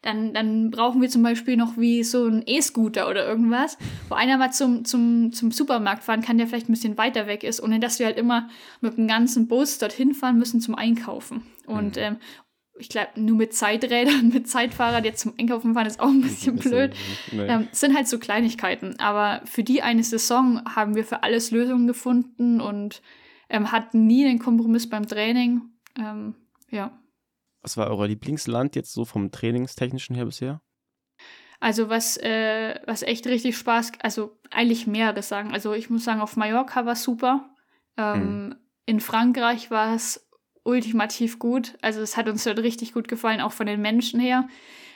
dann, dann brauchen wir zum Beispiel noch wie so ein E-Scooter oder irgendwas, wo einer mal zum, zum, zum Supermarkt fahren kann, der vielleicht ein bisschen weiter weg ist, ohne dass wir halt immer mit dem ganzen Bus dorthin fahren müssen zum Einkaufen. Und mhm. ähm, ich glaube, nur mit Zeiträdern, <laughs> mit Zeitfahrrad jetzt zum Einkaufen fahren ist auch ein bisschen blöd. Nee. Ähm, sind halt so Kleinigkeiten. Aber für die eine Saison haben wir für alles Lösungen gefunden und ähm, hatten nie einen Kompromiss beim Training. Ähm, ja. Was war euer Lieblingsland jetzt so vom Trainingstechnischen her bisher? Also was, äh, was echt richtig Spaß, also eigentlich mehrere sagen. Also ich muss sagen, auf Mallorca war super. Ähm, mhm. In Frankreich war es ultimativ gut. Also es hat uns dort richtig gut gefallen, auch von den Menschen her.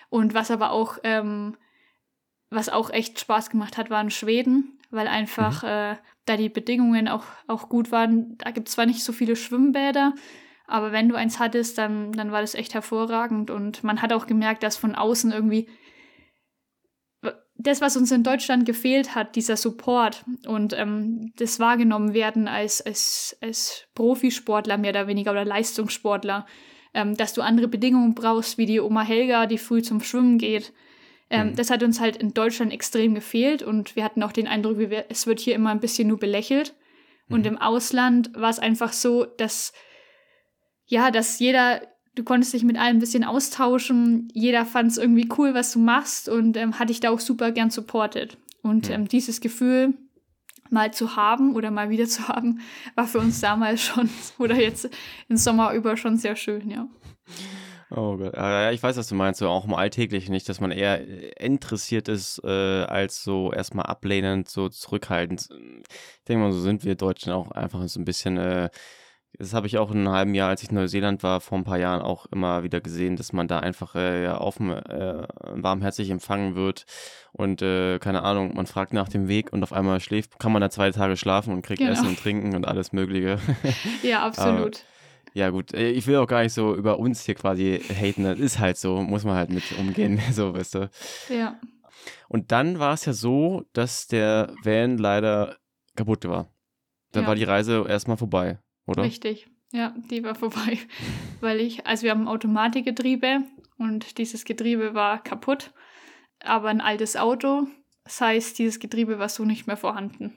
Und was aber auch, ähm, was auch echt Spaß gemacht hat, war in Schweden, weil einfach mhm. äh, da die Bedingungen auch, auch gut waren. Da gibt es zwar nicht so viele Schwimmbäder, aber wenn du eins hattest, dann, dann war das echt hervorragend. Und man hat auch gemerkt, dass von außen irgendwie das, was uns in Deutschland gefehlt hat, dieser Support und ähm, das wahrgenommen werden als, als, als Profisportler mehr oder weniger oder Leistungssportler, ähm, dass du andere Bedingungen brauchst, wie die Oma Helga, die früh zum Schwimmen geht. Ähm, mhm. Das hat uns halt in Deutschland extrem gefehlt und wir hatten auch den Eindruck, wir, es wird hier immer ein bisschen nur belächelt. Mhm. Und im Ausland war es einfach so, dass ja, dass jeder, du konntest dich mit allen ein bisschen austauschen, jeder fand es irgendwie cool, was du machst und ähm, hat dich da auch super gern supportet. Und ähm, dieses Gefühl mal zu haben oder mal wieder zu haben, war für uns damals schon <laughs> oder jetzt im Sommer über schon sehr schön, ja. Oh Gott. Ja, ich weiß, was du meinst, so auch im Alltäglichen nicht, dass man eher äh, interessiert ist, äh, als so erstmal ablehnend, so zurückhaltend. Ich denke mal, so sind wir Deutschen auch einfach so ein bisschen äh, das habe ich auch in einem halben Jahr, als ich in Neuseeland war, vor ein paar Jahren auch immer wieder gesehen, dass man da einfach äh, offen, äh, warmherzig empfangen wird. Und äh, keine Ahnung, man fragt nach dem Weg und auf einmal schläft, kann man da zwei Tage schlafen und kriegt genau. Essen und Trinken und alles Mögliche. ja, <laughs> absolut. Ja, gut, äh, ich will auch gar nicht so über uns hier quasi haten. Das ist halt so, muss man halt mit umgehen, <laughs> so, weißt du. Ja. Und dann war es ja so, dass der Van leider kaputt war. Dann ja. war die Reise erstmal vorbei oder? Richtig, ja, die war vorbei. <laughs> Weil ich, also wir haben Automatikgetriebe und dieses Getriebe war kaputt, aber ein altes Auto. Das heißt, dieses Getriebe war so nicht mehr vorhanden.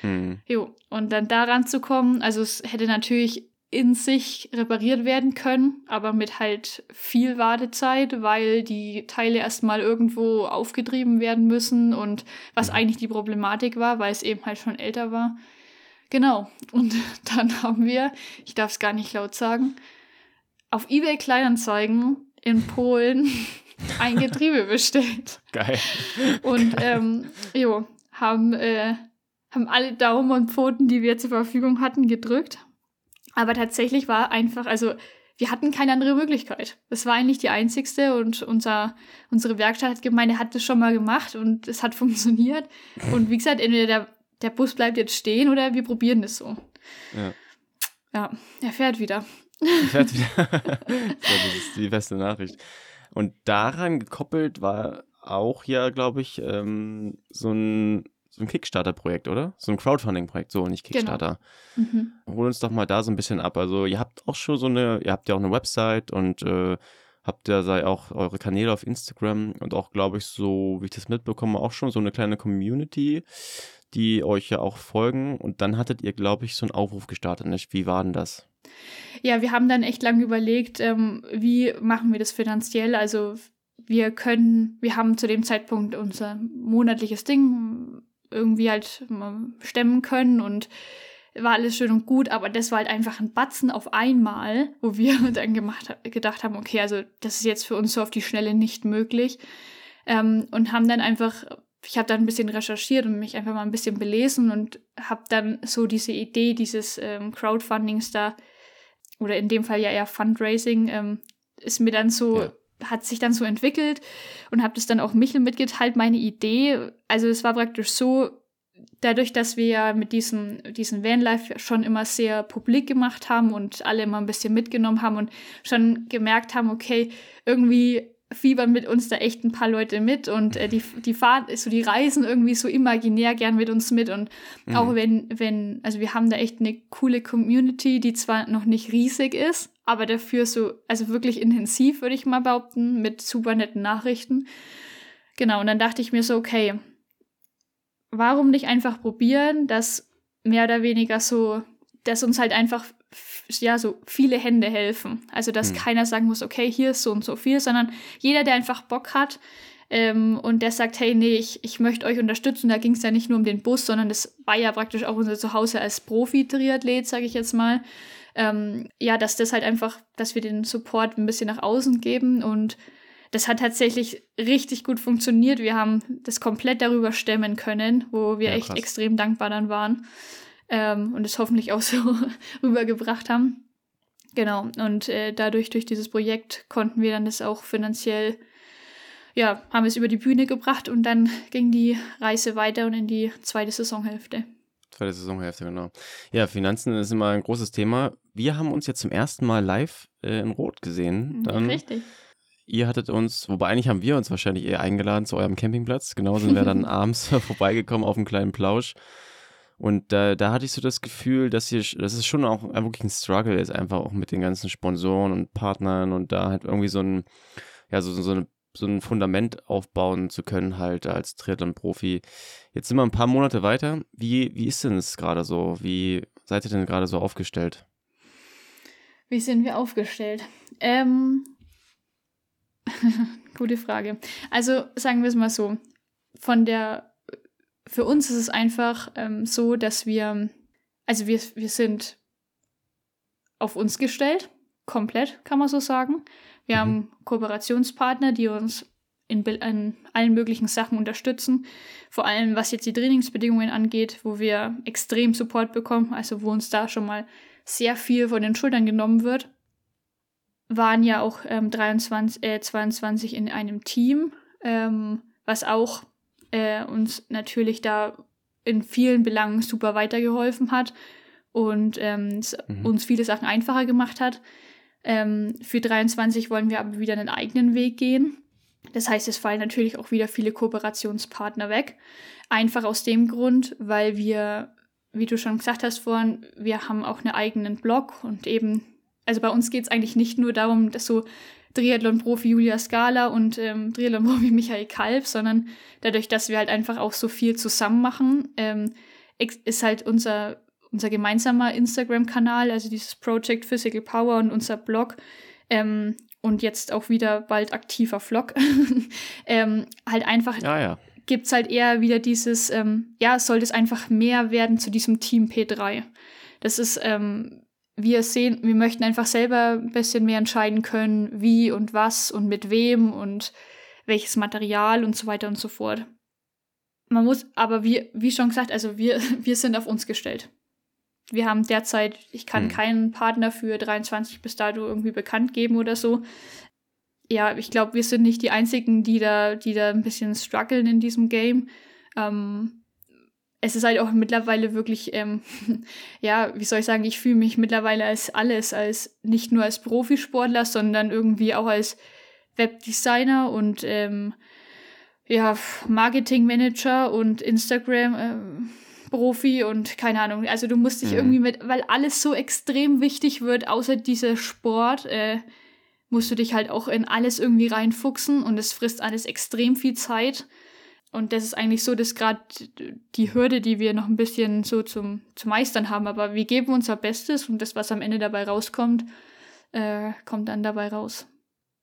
Hm. Jo, und dann daran zu kommen, also es hätte natürlich in sich repariert werden können, aber mit halt viel Wartezeit, weil die Teile erstmal irgendwo aufgetrieben werden müssen und was mhm. eigentlich die Problematik war, weil es eben halt schon älter war. Genau. Und <laughs> dann haben wir, ich darf es gar nicht laut sagen, auf eBay Kleinanzeigen in Polen <laughs> ein Getriebe bestellt. Geil. Und ähm, jo, haben, äh, haben alle Daumen und Pfoten, die wir zur Verfügung hatten, gedrückt. Aber tatsächlich war einfach, also wir hatten keine andere Möglichkeit. Das war eigentlich die einzigste und unser, unsere Werkstattgemeinde hat das schon mal gemacht und es hat <laughs> funktioniert. Und wie gesagt, entweder der, der Bus bleibt jetzt stehen oder wir probieren das so. Ja. Ja, er fährt wieder. Er fährt <laughs> wieder. <laughs> das ist die beste Nachricht. Und daran gekoppelt war auch ja, glaube ich, ähm, so ein so ein Kickstarter-Projekt, oder? So ein Crowdfunding-Projekt, so nicht Genau. Kickstarter. Mhm. Hol uns doch mal da so ein bisschen ab. Also ihr habt auch schon so eine, ihr habt ja auch eine Website und äh, habt ja sei auch eure Kanäle auf Instagram und auch, glaube ich, so, wie ich das mitbekomme, auch schon so eine kleine Community, die euch ja auch folgen. Und dann hattet ihr, glaube ich, so einen Aufruf gestartet, nicht? Wie war denn das? Ja, wir haben dann echt lange überlegt, ähm, wie machen wir das finanziell. Also wir können, wir haben zu dem Zeitpunkt unser monatliches Ding irgendwie halt ähm, stemmen können und war alles schön und gut, aber das war halt einfach ein Batzen auf einmal, wo wir <laughs> dann gemacht, gedacht haben, okay, also das ist jetzt für uns so auf die Schnelle nicht möglich ähm, und haben dann einfach, ich habe dann ein bisschen recherchiert und mich einfach mal ein bisschen belesen und habe dann so diese Idee dieses ähm, Crowdfundings da oder in dem Fall ja eher Fundraising ähm, ist mir dann so Ja. Hat sich dann so entwickelt und habe das dann auch Michel mitgeteilt, meine Idee. Also es war praktisch so, dadurch, dass wir ja mit diesem, diesem Vanlife schon immer sehr publik gemacht haben und alle immer ein bisschen mitgenommen haben und schon gemerkt haben, okay, irgendwie fiebern mit uns da echt ein paar Leute mit und äh, die, die Fahrt, so die reisen irgendwie so imaginär gern mit uns mit und Mhm. auch wenn, wenn, also wir haben da echt eine coole Community, die zwar noch nicht riesig ist, aber dafür so, also wirklich intensiv, würde ich mal behaupten, mit super netten Nachrichten. Genau, und dann dachte ich mir so, okay, warum nicht einfach probieren, dass mehr oder weniger so, dass uns halt einfach ja so viele Hände helfen. Also dass Hm. keiner sagen muss, okay, hier ist so und so viel, sondern jeder, der einfach Bock hat ähm, und der sagt, hey, nee, ich, ich möchte euch unterstützen. Da ging es ja nicht nur um den Bus, sondern das war ja praktisch auch unser Zuhause als Profi-Triathlet, sage ich jetzt mal. Ähm, ja, dass das halt einfach, dass wir den Support ein bisschen nach außen geben und das hat tatsächlich richtig gut funktioniert. Wir haben das komplett darüber stemmen können, wo wir Ja, echt krass. extrem dankbar dann waren ähm, und es hoffentlich auch <laughs> so rübergebracht haben. Genau, und äh, dadurch, durch dieses Projekt, konnten wir dann das auch finanziell, ja, haben es über die Bühne gebracht und dann ging die Reise weiter und in die zweite Saisonhälfte. Zweite Saisonhälfte, genau. Ja, Finanzen ist immer ein großes Thema. Wir haben uns jetzt zum ersten Mal live äh, in Rot gesehen. Dann, Richtig. Ihr hattet uns, wobei eigentlich haben wir uns wahrscheinlich eher eingeladen zu eurem Campingplatz. Genau sind wir dann <laughs> abends <laughs> vorbeigekommen auf einen kleinen Plausch. Und da, da hatte ich so das Gefühl, dass hier, dass es schon auch wirklich ein Struggle ist, einfach auch mit den ganzen Sponsoren und Partnern und da halt irgendwie so ein, ja, so, so, eine, so ein Fundament aufbauen zu können, halt als Triathlon-Profi. Jetzt sind wir ein paar Monate weiter. Wie, wie ist denn es gerade so? Wie seid ihr denn gerade so aufgestellt? Wie sind wir aufgestellt? Ähm, <laughs> gute Frage. Also sagen wir es mal so. Von der, für uns ist es einfach ähm, so, dass wir, also wir, wir sind auf uns gestellt, komplett, kann man so sagen. Wir Mhm. haben Kooperationspartner, die uns in, in allen möglichen Sachen unterstützen. Vor allem, was jetzt die Trainingsbedingungen angeht, wo wir extrem Support bekommen, also wo uns da schon mal sehr viel von den Schultern genommen wird. Waren ja auch ähm, 23, äh, 22 in einem Team, ähm, was auch äh, uns natürlich da in vielen Belangen super weitergeholfen hat und ähm, Mhm. uns viele Sachen einfacher gemacht hat. Ähm, für 23 wollen wir aber wieder einen eigenen Weg gehen. Das heißt, es fallen natürlich auch wieder viele Kooperationspartner weg. Einfach aus dem Grund, weil wir, wie du schon gesagt hast vorhin, wir haben auch einen eigenen Blog und eben, also bei uns geht es eigentlich nicht nur darum, dass so Triathlon-Profi Julia Scala und ähm, Triathlon-Profi Michael Kalb, sondern dadurch, dass wir halt einfach auch so viel zusammen machen, ähm, ist halt unser, unser gemeinsamer Instagram-Kanal, also dieses Project Physical Power und unser Blog ähm, und jetzt auch wieder bald aktiver Vlog, <laughs> ähm, halt einfach Ja, ja. gibt es halt eher wieder dieses, ähm, ja, es sollte es einfach mehr werden zu diesem Team P3. Das ist, ähm, wir sehen, wir möchten einfach selber ein bisschen mehr entscheiden können, wie und was und mit wem und welches Material und so weiter und so fort. Man muss, aber wie, wie schon gesagt, also wir, <laughs> wir sind auf uns gestellt. Wir haben derzeit, ich kann hm. keinen Partner für 23 bis dato irgendwie bekannt geben oder so. Ja, ich glaube, wir sind nicht die einzigen, die da, die da ein bisschen strugglen in diesem Game. Ähm, es ist halt auch mittlerweile wirklich, ähm, <laughs> ja, wie soll ich sagen, ich fühle mich mittlerweile als alles, als nicht nur als Profisportler, sondern irgendwie auch als Webdesigner und ähm, ja, Marketingmanager und Instagram. Ähm, Profi und keine Ahnung. Also du musst dich mhm. irgendwie mit, weil alles so extrem wichtig wird, außer dieser Sport, äh, musst du dich halt auch in alles irgendwie reinfuchsen und es frisst alles extrem viel Zeit. Und das ist eigentlich so, dass gerade die Hürde, die wir noch ein bisschen so zum, zum Meistern haben. Aber wir geben unser Bestes und das, was am Ende dabei rauskommt, äh, kommt dann dabei raus.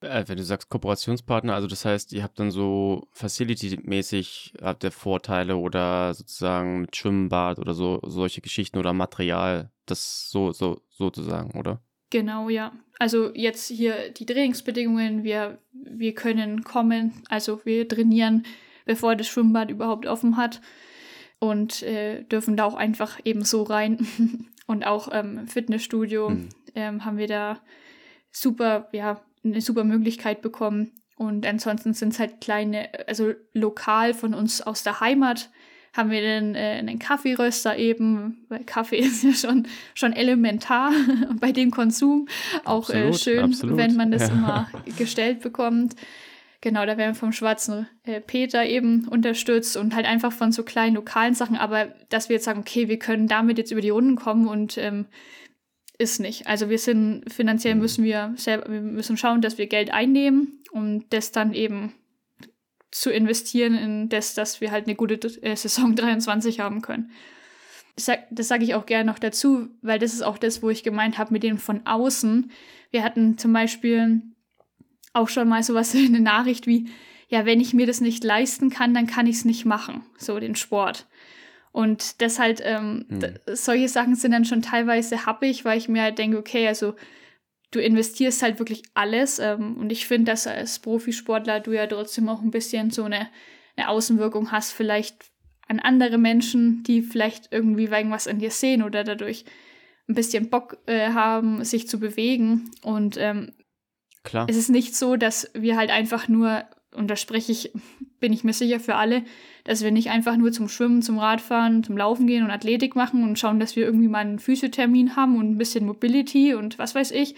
Äh, wenn du sagst Kooperationspartner, also das heißt, ihr habt dann so Facility-mäßig, habt ihr Vorteile oder sozusagen mit Schwimmbad oder so, solche Geschichten oder Material, das so, so, sozusagen, oder? Genau, ja. Also jetzt hier die Trainingsbedingungen, wir, wir können kommen, also wir trainieren bevor das Schwimmbad überhaupt offen hat. Und äh, dürfen da auch einfach eben so rein. <laughs> und auch ähm, Fitnessstudio mhm. ähm, haben wir da super, ja, eine super Möglichkeit bekommen. Und ansonsten sind es halt kleine, also lokal von uns aus der Heimat haben wir dann äh, einen Kaffeeröster eben, weil Kaffee <laughs> ist ja schon, schon elementar <laughs> bei dem Konsum. Auch äh, absolut, äh, schön, absolut. wenn man das ja. immer gestellt bekommt. Genau, da werden wir vom schwarzen äh, Peter eben unterstützt und halt einfach von so kleinen lokalen Sachen, aber dass wir jetzt sagen, okay, wir können damit jetzt über die Runden kommen und ähm, ist nicht. Also wir sind finanziell mhm. müssen wir selber, wir müssen schauen, dass wir Geld einnehmen, um das dann eben zu investieren in das, dass wir halt eine gute äh, Saison <laughs> 23 haben können. Das sage sag ich auch gerne noch dazu, weil das ist auch das, wo ich gemeint habe mit dem von außen. Wir hatten zum Beispiel auch schon mal sowas <laughs> in eine Nachricht wie, ja, wenn ich mir das nicht leisten kann, dann kann ich es nicht machen, so den Sport. Und deshalb, ähm, hm. solche Sachen sind dann schon teilweise happig, weil ich mir halt denke, okay, also du investierst halt wirklich alles. Ähm, und ich finde, dass als Profisportler du ja trotzdem auch ein bisschen so eine, eine Außenwirkung hast, vielleicht an andere Menschen, die vielleicht irgendwie irgendwas an dir sehen oder dadurch ein bisschen Bock äh, haben, sich zu bewegen. Und ähm, Klar. Es ist nicht so, dass wir halt einfach nur, und da spreche ich, bin ich mir sicher für alle, dass wir nicht einfach nur zum Schwimmen, zum Radfahren, zum Laufen gehen und Athletik machen und schauen, dass wir irgendwie mal einen Physiothermin haben und ein bisschen Mobility und was weiß ich,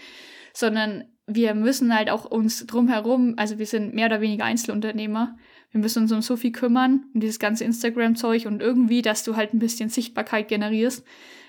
sondern wir müssen halt auch uns drumherum, also wir sind mehr oder weniger Einzelunternehmer, wir müssen uns um so viel kümmern und dieses ganze Instagram-Zeug und irgendwie, dass du halt ein bisschen Sichtbarkeit generierst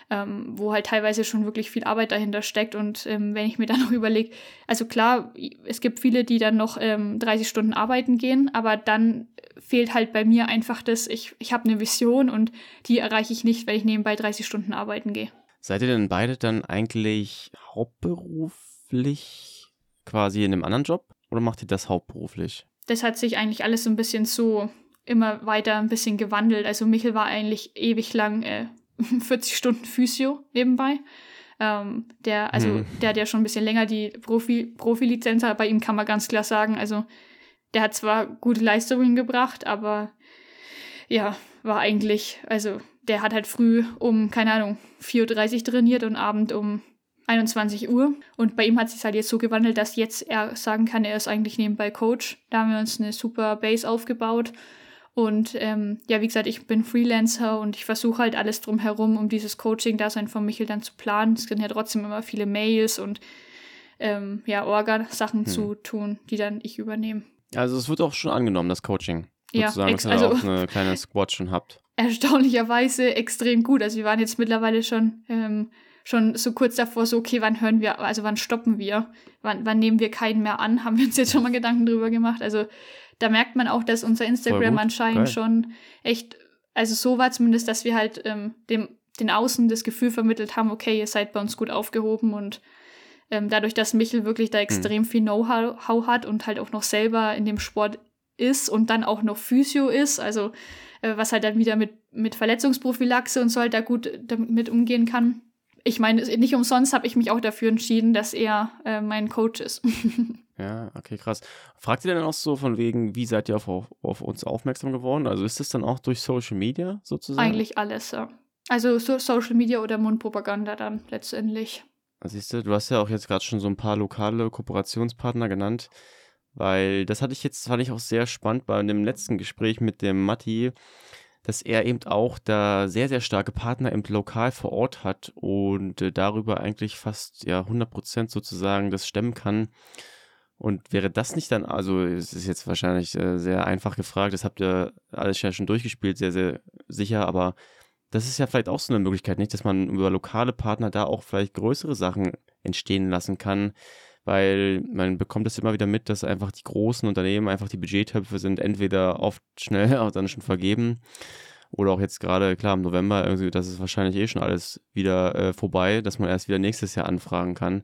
ähm, wo halt teilweise schon wirklich viel Arbeit dahinter steckt. Und ähm, wenn ich mir <laughs> dann noch überlege, also klar, es gibt viele, die dann noch ähm, 30 Stunden arbeiten gehen, aber dann fehlt halt bei mir einfach das, ich, ich habe eine Vision und die erreiche ich nicht, wenn ich nebenbei 30 Stunden arbeiten gehe. Seid ihr denn beide dann eigentlich hauptberuflich quasi in einem anderen Job oder macht ihr das hauptberuflich? Das hat sich eigentlich alles so ein bisschen so immer weiter ein bisschen gewandelt. Also Michel war eigentlich ewig lang äh, <laughs> 40 Stunden Physio nebenbei. Ähm, der, also, hm. der hat ja schon ein bisschen länger die Profi, Profi-Lizenz, aber bei ihm kann man ganz klar sagen, also, der hat zwar gute Leistungen gebracht, aber ja, war eigentlich, also, der hat halt früh um, keine Ahnung, 4.30 Uhr trainiert und Abend um 21 Uhr. Und bei ihm hat sich halt jetzt so gewandelt, dass jetzt er sagen kann, er ist eigentlich nebenbei Coach. Da haben wir uns eine super Base aufgebaut und ähm, ja, wie gesagt, ich bin Freelancer und ich versuche halt alles drumherum, um dieses Coaching-Dasein von Michel dann zu planen. Es sind ja trotzdem immer viele Mails und ähm, ja, Orga-Sachen hm. zu tun, die dann ich übernehme. Also es wird auch schon angenommen, das Coaching. Sozusagen, ja, dass ihr also, auch eine kleine Squad schon habt. <laughs> Erstaunlicherweise extrem gut. Also wir waren jetzt mittlerweile schon, ähm, schon so kurz davor, so, okay, wann hören wir, also wann stoppen wir? Wann, wann nehmen wir keinen mehr an? Haben wir uns jetzt schon mal Gedanken drüber gemacht. Also da merkt man auch, dass unser Instagram anscheinend Geil. schon echt, also so war zumindest, dass wir halt ähm, dem, den Außen das Gefühl vermittelt haben, okay, ihr seid bei uns gut aufgehoben und ähm, dadurch, dass Michel wirklich da hm. extrem hm. viel Know-how hat und halt auch noch selber in dem Sport ist und dann auch noch Physio ist, also äh, was halt dann wieder mit, mit Verletzungsprophylaxe und so halt da gut damit umgehen kann, ich meine, nicht umsonst habe ich mich auch dafür entschieden, dass er äh, mein Coach ist. <laughs> ja, okay, krass. Fragt ihr denn auch so von wegen, wie seid ihr auf, auf, uns aufmerksam geworden? Also ist das dann auch durch Social Media sozusagen? Eigentlich alles, ja. Also so Social Media oder Mundpropaganda dann letztendlich. Siehst du, du hast ja auch jetzt gerade schon so ein paar lokale Kooperationspartner genannt, weil das hatte ich jetzt, fand ich auch sehr spannend bei dem letzten Gespräch mit dem Matti, dass er eben auch da sehr, sehr starke Partner im Lokal vor Ort hat und äh, darüber eigentlich fast ja 100 Prozent sozusagen das stemmen kann. Und wäre das nicht dann, also es ist jetzt wahrscheinlich äh, sehr einfach gefragt, das habt ihr alles ja schon durchgespielt, sehr, sehr sicher, aber das ist ja vielleicht auch so eine Möglichkeit, nicht, dass man über lokale Partner da auch vielleicht größere Sachen entstehen lassen kann, weil man bekommt es immer wieder mit, dass einfach die großen Unternehmen einfach die Budgettöpfe sind entweder oft schnell <laughs> auch dann schon vergeben oder auch jetzt gerade, klar, im November, irgendwie, das ist wahrscheinlich eh schon alles wieder äh, vorbei, dass man erst wieder nächstes Jahr anfragen kann.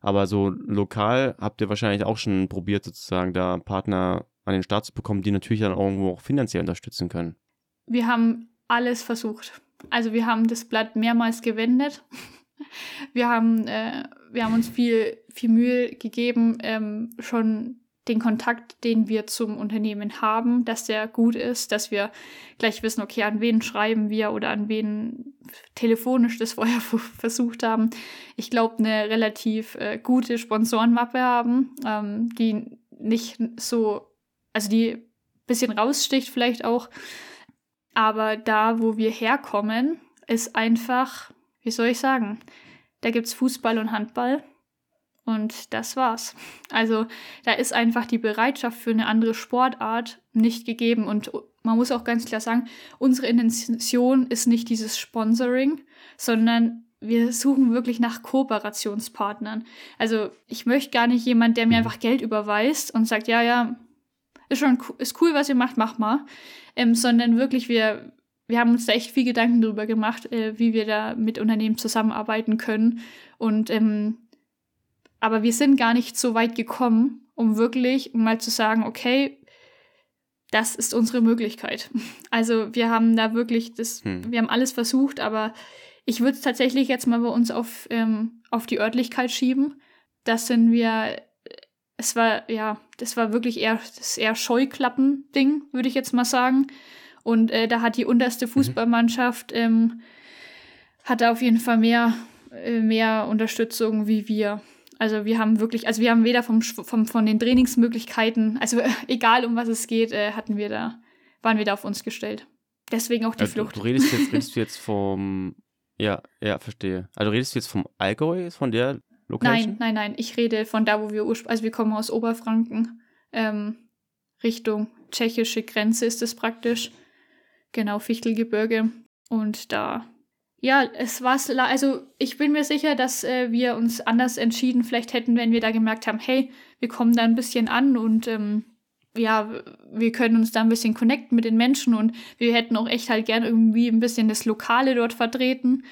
Aber so lokal habt ihr wahrscheinlich auch schon probiert, sozusagen da Partner an den Start zu bekommen, die natürlich dann irgendwo auch finanziell unterstützen können. Wir haben alles versucht. Also wir haben das Blatt mehrmals gewendet. <laughs> Wir haben, äh, wir haben uns viel, viel Mühe gegeben, ähm, schon den Kontakt, den wir zum Unternehmen haben, dass der gut ist, dass wir gleich wissen, okay, an wen schreiben wir oder an wen telefonisch das <laughs> vorher versucht haben. Ich glaube, eine relativ äh, gute Sponsorenmappe haben, ähm, die nicht so, also die ein bisschen raussticht vielleicht auch, aber da, wo wir herkommen, ist einfach, wie soll ich sagen, da gibt es Fußball und Handball. Und das war's. Also da ist einfach die Bereitschaft für eine andere Sportart nicht gegeben. Und man muss auch ganz klar sagen, unsere Intention ist nicht dieses Sponsoring, sondern wir suchen wirklich nach Kooperationspartnern. Also ich möchte gar nicht jemand, der mir einfach Geld überweist und sagt, ja, ja, ist schon ist cool, was ihr macht, mach mal. Ähm, sondern wirklich, wir, wir haben uns da echt viel Gedanken darüber gemacht, äh, wie wir da mit Unternehmen zusammenarbeiten können. Und ähm, aber wir sind gar nicht so weit gekommen, um wirklich mal zu sagen, okay, das ist unsere Möglichkeit. <laughs> Also wir haben da wirklich das, hm. wir haben alles versucht, aber ich würde es tatsächlich jetzt mal bei uns auf, ähm, auf die Örtlichkeit schieben. Das sind wir es war, ja, das war wirklich eher das eher Scheuklappen-Ding, würde ich jetzt mal sagen. Und äh, da hat die unterste mhm. Fußballmannschaft ähm, hat auf jeden Fall mehr, äh, mehr Unterstützung wie wir. Also wir haben wirklich, also wir haben weder vom, vom von den Trainingsmöglichkeiten, also <laughs> egal um was es geht, äh, hatten wir da, waren wir da auf uns gestellt. Deswegen auch die also, Flucht. Du redest jetzt, <laughs> redest du jetzt vom, ja, ja, verstehe. Also redest du jetzt vom Allgäu, von der Location? Nein, nein, nein. Ich rede von da, wo wir ursprünglich, also wir kommen aus Oberfranken, ähm, Richtung tschechische Grenze ist es praktisch. Genau, Fichtelgebirge. Und da, ja, es war, also ich bin mir sicher, dass äh, wir uns anders entschieden vielleicht hätten, wenn wir da gemerkt haben, hey, wir kommen da ein bisschen an und ähm, ja, wir können uns da ein bisschen connecten mit den Menschen und wir hätten auch echt halt gern irgendwie ein bisschen das Lokale dort vertreten,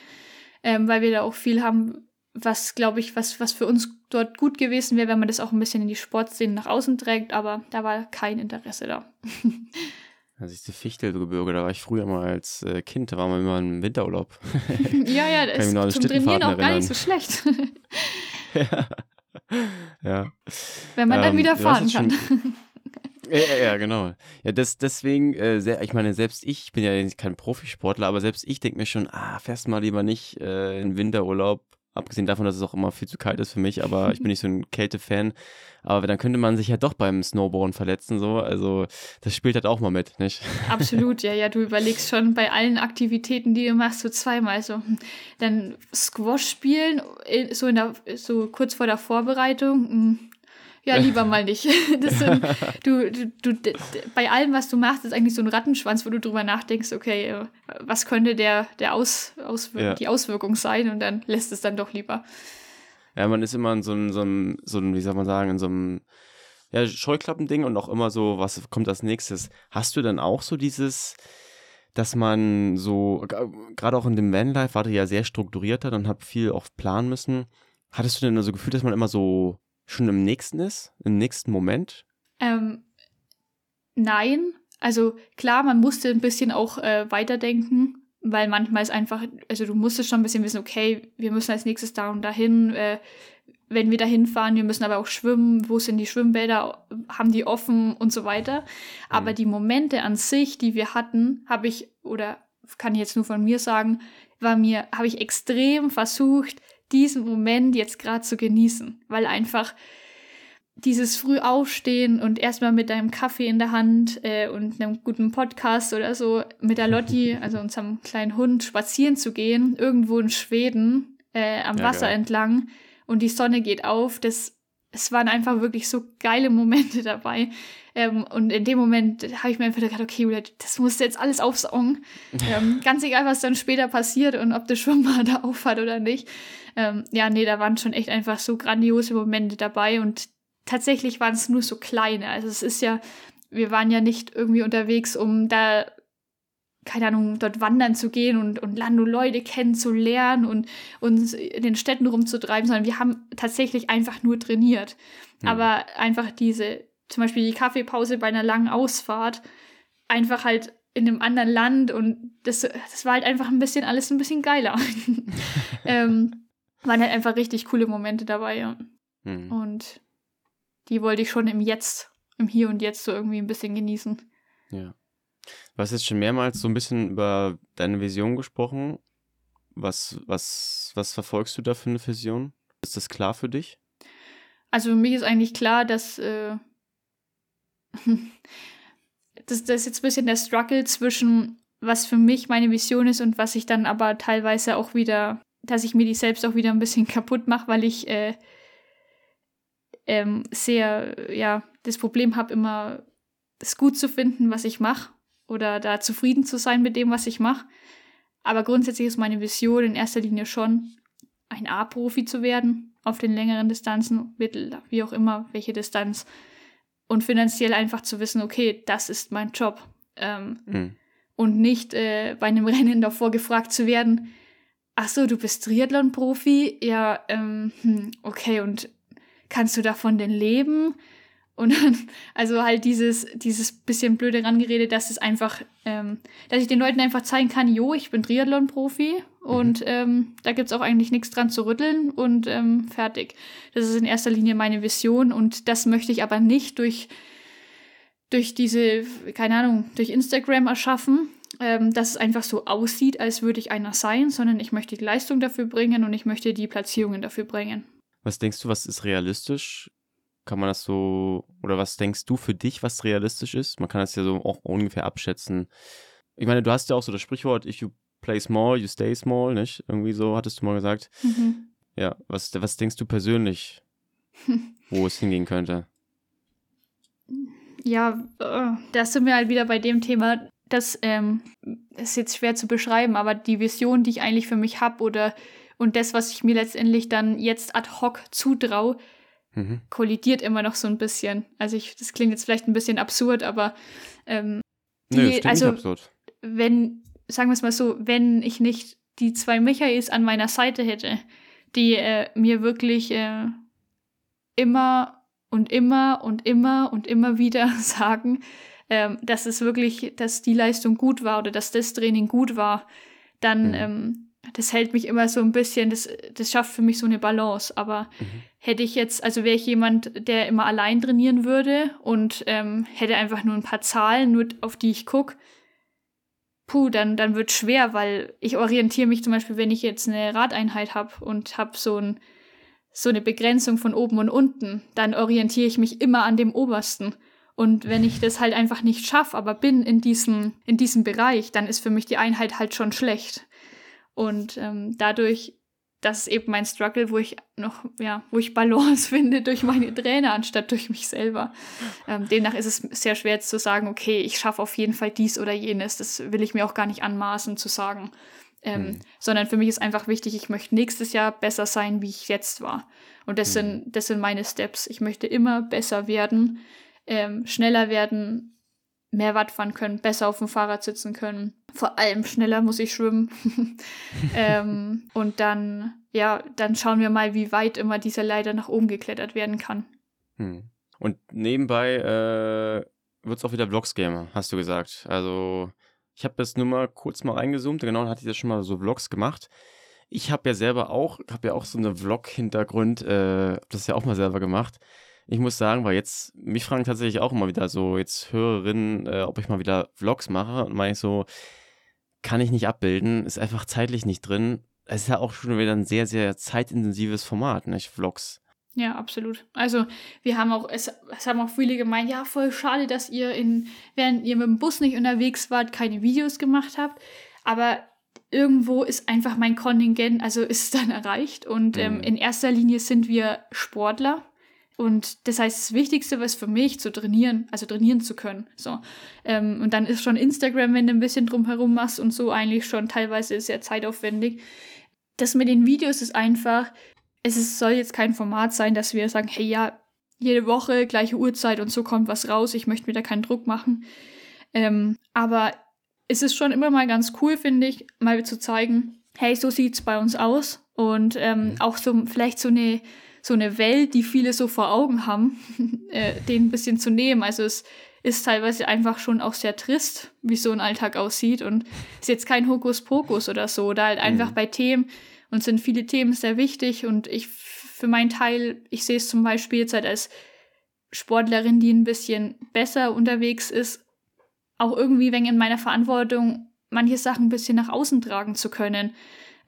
ähm, weil wir da auch viel haben, was, glaube ich, was, was für uns dort gut gewesen wäre, wenn man das auch ein bisschen in die Sportszene nach außen trägt, aber da war kein Interesse da. <laughs> Das ist die Fichtelgebirge, da war ich früher mal als äh, Kind, da waren wir immer im Winterurlaub. <laughs> <laughs> ja, ja, das ist zum Trainieren auch gar nicht so schlecht. ja. <laughs> ja. Wenn man ähm, dann wieder fahren kann. Ja, ja, genau. Ja, das, deswegen, äh, sehr, ich meine, selbst ich, ich bin ja kein Profisportler, aber selbst ich denke mir schon, ah, fährst mal lieber nicht äh, in Winterurlaub Abgesehen davon, dass es auch immer viel zu kalt ist für mich, aber ich bin nicht so ein <laughs> Kälte-Fan. Aber dann könnte man sich ja doch beim Snowboarden verletzen, so. Also, das spielt halt auch mal mit, nicht? <laughs> Absolut, ja, ja. Du überlegst schon bei allen Aktivitäten, die du machst, so zweimal so. Dann Squash spielen, so, in der, so kurz vor der Vorbereitung. Ja, lieber mal nicht. <laughs> Sind, du, du, du, bei allem, was du machst, ist eigentlich so ein Rattenschwanz, wo du drüber nachdenkst, okay, äh, was könnte der, der Aus, Auswir ja. die Auswirkung sein und dann lässt es dann doch lieber. Ja, man ist immer in so einem, so einem, so einem wie soll man sagen, in so einem ja, Scheuklappending und auch immer so, was kommt als nächstes. Hast du dann auch so dieses, dass man so, gerade auch in dem Vanlife war du ja sehr strukturierter, dann hab viel auch planen müssen. Hattest du denn so also Gefühl, dass man immer so schon im nächsten ist, im nächsten Moment? Ähm, nein. Also klar, man musste ein bisschen auch äh, weiterdenken. weil manchmal ist einfach, also du musstest schon ein bisschen wissen, okay, wir müssen als nächstes da und dahin, äh, wenn wir dahin fahren, wir müssen aber auch schwimmen, wo sind die Schwimmbäder, haben die offen und so weiter. Aber mhm. die Momente an sich, die wir hatten, habe ich, oder kann ich jetzt nur von mir sagen, war mir, habe ich extrem versucht, diesen Moment jetzt gerade zu genießen, weil einfach dieses früh aufstehen und erstmal mit deinem Kaffee in der Hand äh, und einem guten Podcast oder so mit der Lotti, <laughs> also unserem kleinen Hund, spazieren zu gehen, irgendwo in Schweden äh, am ja, Wasser geil. entlang und die Sonne geht auf, das es waren einfach wirklich so geile Momente dabei. Ähm, und in dem Moment habe ich mir einfach gedacht, okay, Julia, das musst du jetzt alles aufsaugen. <laughs> ähm, ganz egal, was dann später passiert und ob das Schwimmbad <laughs> da aufhat oder nicht. Ähm, ja, nee, da waren schon echt einfach so grandiose Momente dabei und tatsächlich waren es nur so kleine. Also es ist ja, wir waren ja nicht irgendwie unterwegs, um da, keine Ahnung, dort wandern zu gehen und, und Lando Leute kennenzulernen und uns in den Städten rumzutreiben, sondern wir haben tatsächlich einfach nur trainiert. Mhm. Aber einfach diese, zum Beispiel die Kaffeepause bei einer langen Ausfahrt, einfach halt in einem anderen Land und das, das war halt einfach ein bisschen alles ein bisschen geiler. <laughs> ähm, waren halt einfach richtig coole Momente dabei, ja. Mhm. Und die wollte ich schon im Jetzt, im Hier und Jetzt so irgendwie ein bisschen genießen. Ja. Du hast jetzt schon mehrmals so ein bisschen über deine Vision gesprochen. Was, was, was verfolgst du da für eine Vision? Ist das klar für dich? Also für mich ist eigentlich klar, dass äh, <laughs> das, das ist jetzt ein bisschen der Struggle zwischen, was für mich meine Vision ist und was ich dann aber teilweise auch wieder dass ich mir die selbst auch wieder ein bisschen <laughs> kaputt mache, weil ich äh, ähm, sehr, ja, das Problem habe, immer es gut zu finden, was ich mache oder da zufrieden zu sein mit dem, was ich mache. Aber grundsätzlich ist meine Vision in erster Linie schon, ein A-Profi zu werden auf den längeren Distanzen, mittel, wie auch immer, welche Distanz. Und finanziell einfach zu wissen, okay, das ist mein Job. Ähm, mhm. Und nicht äh, bei einem <laughs> Rennen davor gefragt zu werden, ach so, du bist Triathlon-Profi? Ja, ähm, hm, okay, und kannst du davon denn leben? Und dann, <laughs> also halt dieses, dieses bisschen blöde rangeredet, dass es einfach, ähm, dass ich den Leuten einfach zeigen kann, jo, ich bin Triathlon-Profi mhm. und ähm, da gibt's auch eigentlich nichts dran zu rütteln und ähm, fertig. Das ist in erster Linie meine Vision und das möchte ich aber nicht durch, durch diese, keine Ahnung, durch Instagram erschaffen, ähm, dass es einfach so aussieht, als würde ich einer sein, sondern ich möchte die Leistung dafür bringen und ich möchte die Platzierungen dafür bringen. Was denkst du, was ist realistisch? Kann man das so, oder was denkst du für dich, was realistisch ist? Man kann das ja so auch ungefähr abschätzen. Ich meine, du hast ja auch so das Sprichwort, if you play small, you stay small, nicht? Irgendwie so hattest du mal gesagt. Mhm. Ja, was, was denkst du persönlich, <laughs> wo es hingehen könnte? Ja, äh, da sind wir halt wieder bei dem Thema, das ähm, ist jetzt schwer zu beschreiben, aber die Vision, die ich eigentlich für mich habe oder und das, was ich mir letztendlich dann jetzt ad hoc zutraue, mhm. kollidiert immer noch so ein bisschen. Also ich, das klingt jetzt vielleicht ein bisschen absurd, aber ähm, die, nee, also wenn, sagen wir es mal so, wenn ich nicht die zwei Michaels an meiner Seite hätte, die äh, mir wirklich äh, immer und immer und immer und immer wieder <laughs> sagen, ähm, dass es wirklich, dass die Leistung gut war oder dass das Training gut war, dann mhm. ähm, das hält mich immer so ein bisschen, das, das schafft für mich so eine Balance. Aber mhm. hätte ich jetzt, also wäre ich jemand, der immer allein trainieren würde und ähm, hätte einfach nur ein paar Zahlen, nur auf die ich gucke, puh, dann, dann wird schwer, weil ich orientiere mich zum Beispiel, wenn ich jetzt eine Radeinheit habe und habe so, ein, so eine Begrenzung von oben und unten, dann orientiere ich mich immer an dem obersten. Und wenn ich das halt einfach nicht schaffe, aber bin in diesem, in diesem Bereich, dann ist für mich die Einheit halt schon schlecht. Und ähm, dadurch, das ist eben mein Struggle, wo ich noch, ja, wo ich Balance <laughs> finde durch meine Trainer anstatt durch mich selber. Ähm, demnach ist es sehr schwer jetzt zu sagen, okay, ich schaffe auf jeden Fall dies oder jenes. Das will ich mir auch gar nicht anmaßen zu sagen. Ähm, mhm. Sondern für mich ist einfach wichtig, ich möchte nächstes Jahr besser sein, wie ich jetzt war. Und das, mhm. sind, das sind meine Steps. Ich möchte immer besser werden ähm, schneller werden, mehr Watt fahren können, besser auf dem Fahrrad sitzen können. Vor allem schneller muss ich schwimmen. <laughs> ähm, und dann, ja, dann schauen wir mal, wie weit immer dieser Leiter nach oben geklettert werden kann. Hm. Und nebenbei äh, wird es auch wieder Vlogs geben, hast du gesagt. Also Ich habe das nur mal kurz mal reingezoomt, genau, dann hatte ich das schon mal so Vlogs gemacht. Ich habe ja selber auch, habe ja auch so eine Vlog-Hintergrund, äh, das ja auch mal selber gemacht. Ich muss sagen, weil jetzt, mich fragen tatsächlich auch immer wieder so jetzt Hörerinnen, äh, ob ich mal wieder Vlogs mache und meine ich so, kann ich nicht abbilden, ist einfach zeitlich nicht drin. Es ist ja auch schon wieder ein sehr, sehr zeitintensives Format, nicht Vlogs. Ja, absolut. Also wir haben auch, es, es haben auch viele gemeint, ja, voll schade, dass ihr in, während ihr mit dem Bus nicht unterwegs wart, keine Videos gemacht habt. Aber irgendwo ist einfach mein Kontingent, also ist <laughs> dann erreicht. Und ähm, mhm. in erster Linie sind wir Sportler. Und das heißt, das Wichtigste was für mich, zu trainieren, also trainieren zu können. So. Ähm, und dann ist schon Instagram, wenn du ein bisschen drumherum machst und so, eigentlich schon teilweise sehr zeitaufwendig. Das mit den Videos ist einfach, es ist, soll jetzt kein Format sein, dass wir sagen, hey ja, jede Woche, gleiche Uhrzeit und so kommt was raus, ich möchte mir da keinen Druck machen. Ähm, aber es ist schon immer mal ganz cool, finde ich, mal zu zeigen, hey, so sieht es bei uns aus. Und ähm, mhm. auch so vielleicht so eine, so eine Welt, die viele so vor Augen haben, <laughs> äh, den ein bisschen zu nehmen. Also es ist teilweise einfach schon auch sehr trist, wie so ein Alltag aussieht. Und ist jetzt kein Hokuspokus oder so. Da halt einfach mhm. bei Themen, und sind viele Themen sehr wichtig und ich für meinen Teil, ich sehe es zum Beispiel jetzt halt als Sportlerin, die ein bisschen besser unterwegs ist, auch irgendwie wenn in meiner Verantwortung, manche Sachen ein bisschen nach außen tragen zu können,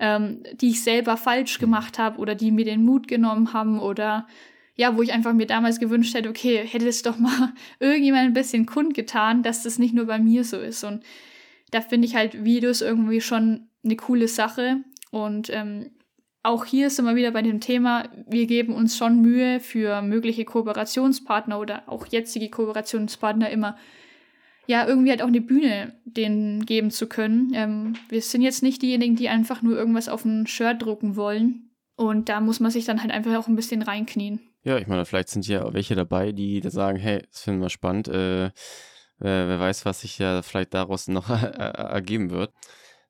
ähm, die ich selber falsch gemacht habe oder die mir den Mut genommen haben oder ja, wo ich einfach mir damals gewünscht hätte, okay, hätte es doch mal <laughs> irgendjemand ein bisschen kundgetan, dass das nicht nur bei mir so ist. Und da finde ich halt Videos irgendwie schon eine coole Sache. Und ähm, auch hier sind wir wieder bei dem Thema, wir geben uns schon Mühe für mögliche Kooperationspartner oder auch jetzige Kooperationspartner immer, ja, irgendwie halt auch eine Bühne denen geben zu können. Ähm, wir sind jetzt nicht diejenigen, die einfach nur irgendwas auf ein Shirt drucken wollen. Und da muss man sich dann halt einfach auch ein bisschen reinknien. Ja, ich meine, vielleicht sind ja welche dabei, die da sagen, hey, das finden wir spannend. Äh, äh, wer weiß, was sich ja vielleicht daraus noch <laughs> ergeben wird.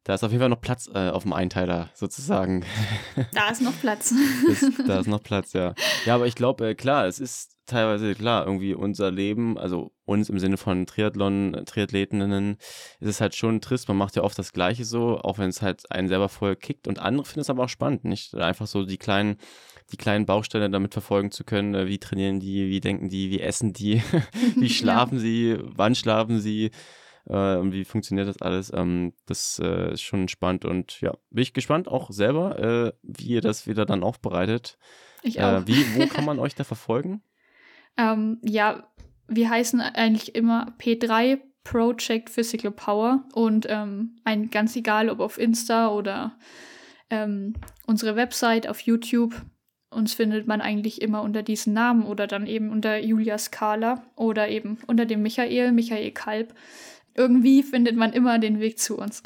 Da ist auf jeden Fall noch Platz äh, auf dem Einteiler sozusagen. Da ist noch Platz. <laughs> das, da ist noch Platz, ja. Ja, aber ich glaube, äh, klar, es ist teilweise klar, irgendwie unser Leben, also uns im Sinne von Triathlon, Triathletinnen, ist es halt schon trist. Man macht ja oft das Gleiche so, auch wenn es halt einen selber voll kickt. Und andere finden es aber auch spannend, nicht? Einfach so die kleinen, die kleinen Bausteine damit verfolgen zu können. Äh, wie trainieren die, wie denken die, wie essen die, <laughs> wie <laughs> schlafen ja. sie, wann schlafen sie äh, und wie funktioniert das alles. Ähm, das äh, ist schon spannend und ja, bin ich gespannt auch selber, wie ihr das wieder dann aufbereitet. Ich auch. wie, wo <laughs> kann man euch da verfolgen? Ähm, ja, wir heißen eigentlich immer P3 Project Physical Power und ähm, ein ganz egal, ob auf Insta oder ähm, unsere Website auf YouTube. Uns findet man eigentlich immer unter diesen Namen oder dann eben unter Julia Skala oder eben unter dem Michael, Michael Kalb irgendwie findet man immer den Weg zu uns.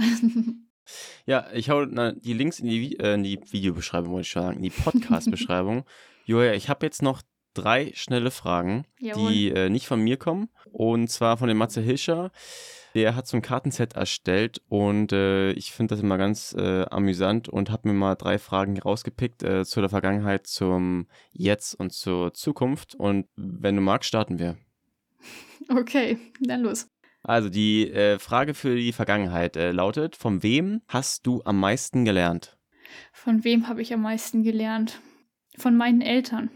<laughs> ja, ich hau na, die Links in die, äh, in die Videobeschreibung, wollte ich sagen, in die Podcast-Beschreibung. <laughs> Joja, ich habe jetzt noch drei schnelle Fragen, Jawohl. die äh, nicht von mir kommen. Und zwar von dem Matze Hilscher. Der hat so ein Kartenset erstellt und äh, ich finde das immer ganz äh, amüsant und habe mir mal drei Fragen rausgepickt äh, zu der Vergangenheit, zum Jetzt und zur Zukunft. Und wenn du magst, starten wir. <laughs> Okay, dann los. Also die äh, Frage für die Vergangenheit äh, lautet, von wem hast du am meisten gelernt? Von wem habe ich am meisten gelernt? Von meinen Eltern.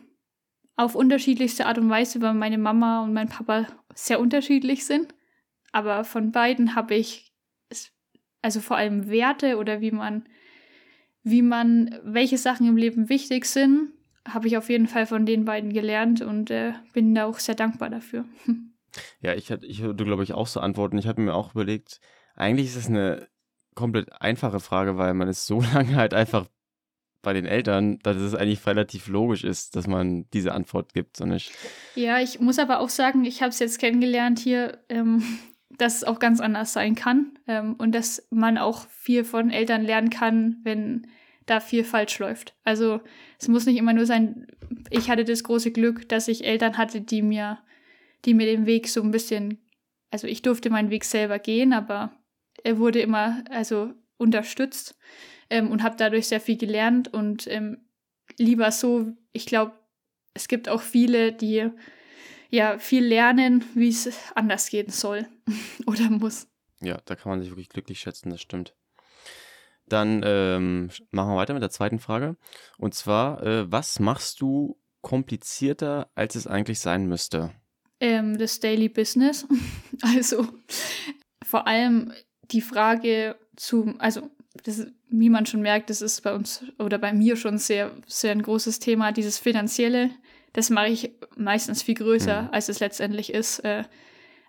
Auf unterschiedlichste Art und Weise, weil meine Mama und mein Papa sehr unterschiedlich sind. Aber von beiden habe ich, also vor allem Werte oder wie man, wie man, welche Sachen im Leben wichtig sind, habe ich auf jeden Fall von den beiden gelernt und äh, bin da auch sehr dankbar dafür. <laughs> Ja, ich hatte, ich würde, glaube ich, auch so antworten. Ich habe mir auch überlegt, eigentlich ist das eine komplett einfache Frage, weil man ist so <laughs> lange halt einfach bei den Eltern, dass es eigentlich relativ logisch ist, dass man diese Antwort gibt, so nicht. Ja, ich muss aber auch sagen, ich habe es jetzt kennengelernt hier, ähm, <laughs> dass es auch ganz anders sein kann ähm, und dass man auch viel von Eltern lernen kann, wenn da viel falsch läuft. Also es muss nicht immer nur sein, ich hatte das große Glück, dass ich Eltern hatte, die mir die mir den Weg so ein bisschen, also ich durfte meinen Weg selber gehen, aber er wurde immer also unterstützt ähm, und habe dadurch sehr viel gelernt und ähm, lieber so, ich glaube, es gibt auch viele, die ja viel lernen, wie es anders gehen soll <laughs> oder muss. Ja, da kann man sich wirklich glücklich schätzen, das stimmt. Dann ähm, machen wir weiter mit der zweiten Frage. Und zwar, äh, was machst du komplizierter, als es eigentlich sein müsste? Ähm, das Daily Business. <laughs> Also vor allem die Frage zu, also das, wie man schon merkt, das ist bei uns oder bei mir schon sehr, sehr ein großes Thema, dieses Finanzielle. Das mache ich meistens viel größer, mhm. als es letztendlich ist. Äh,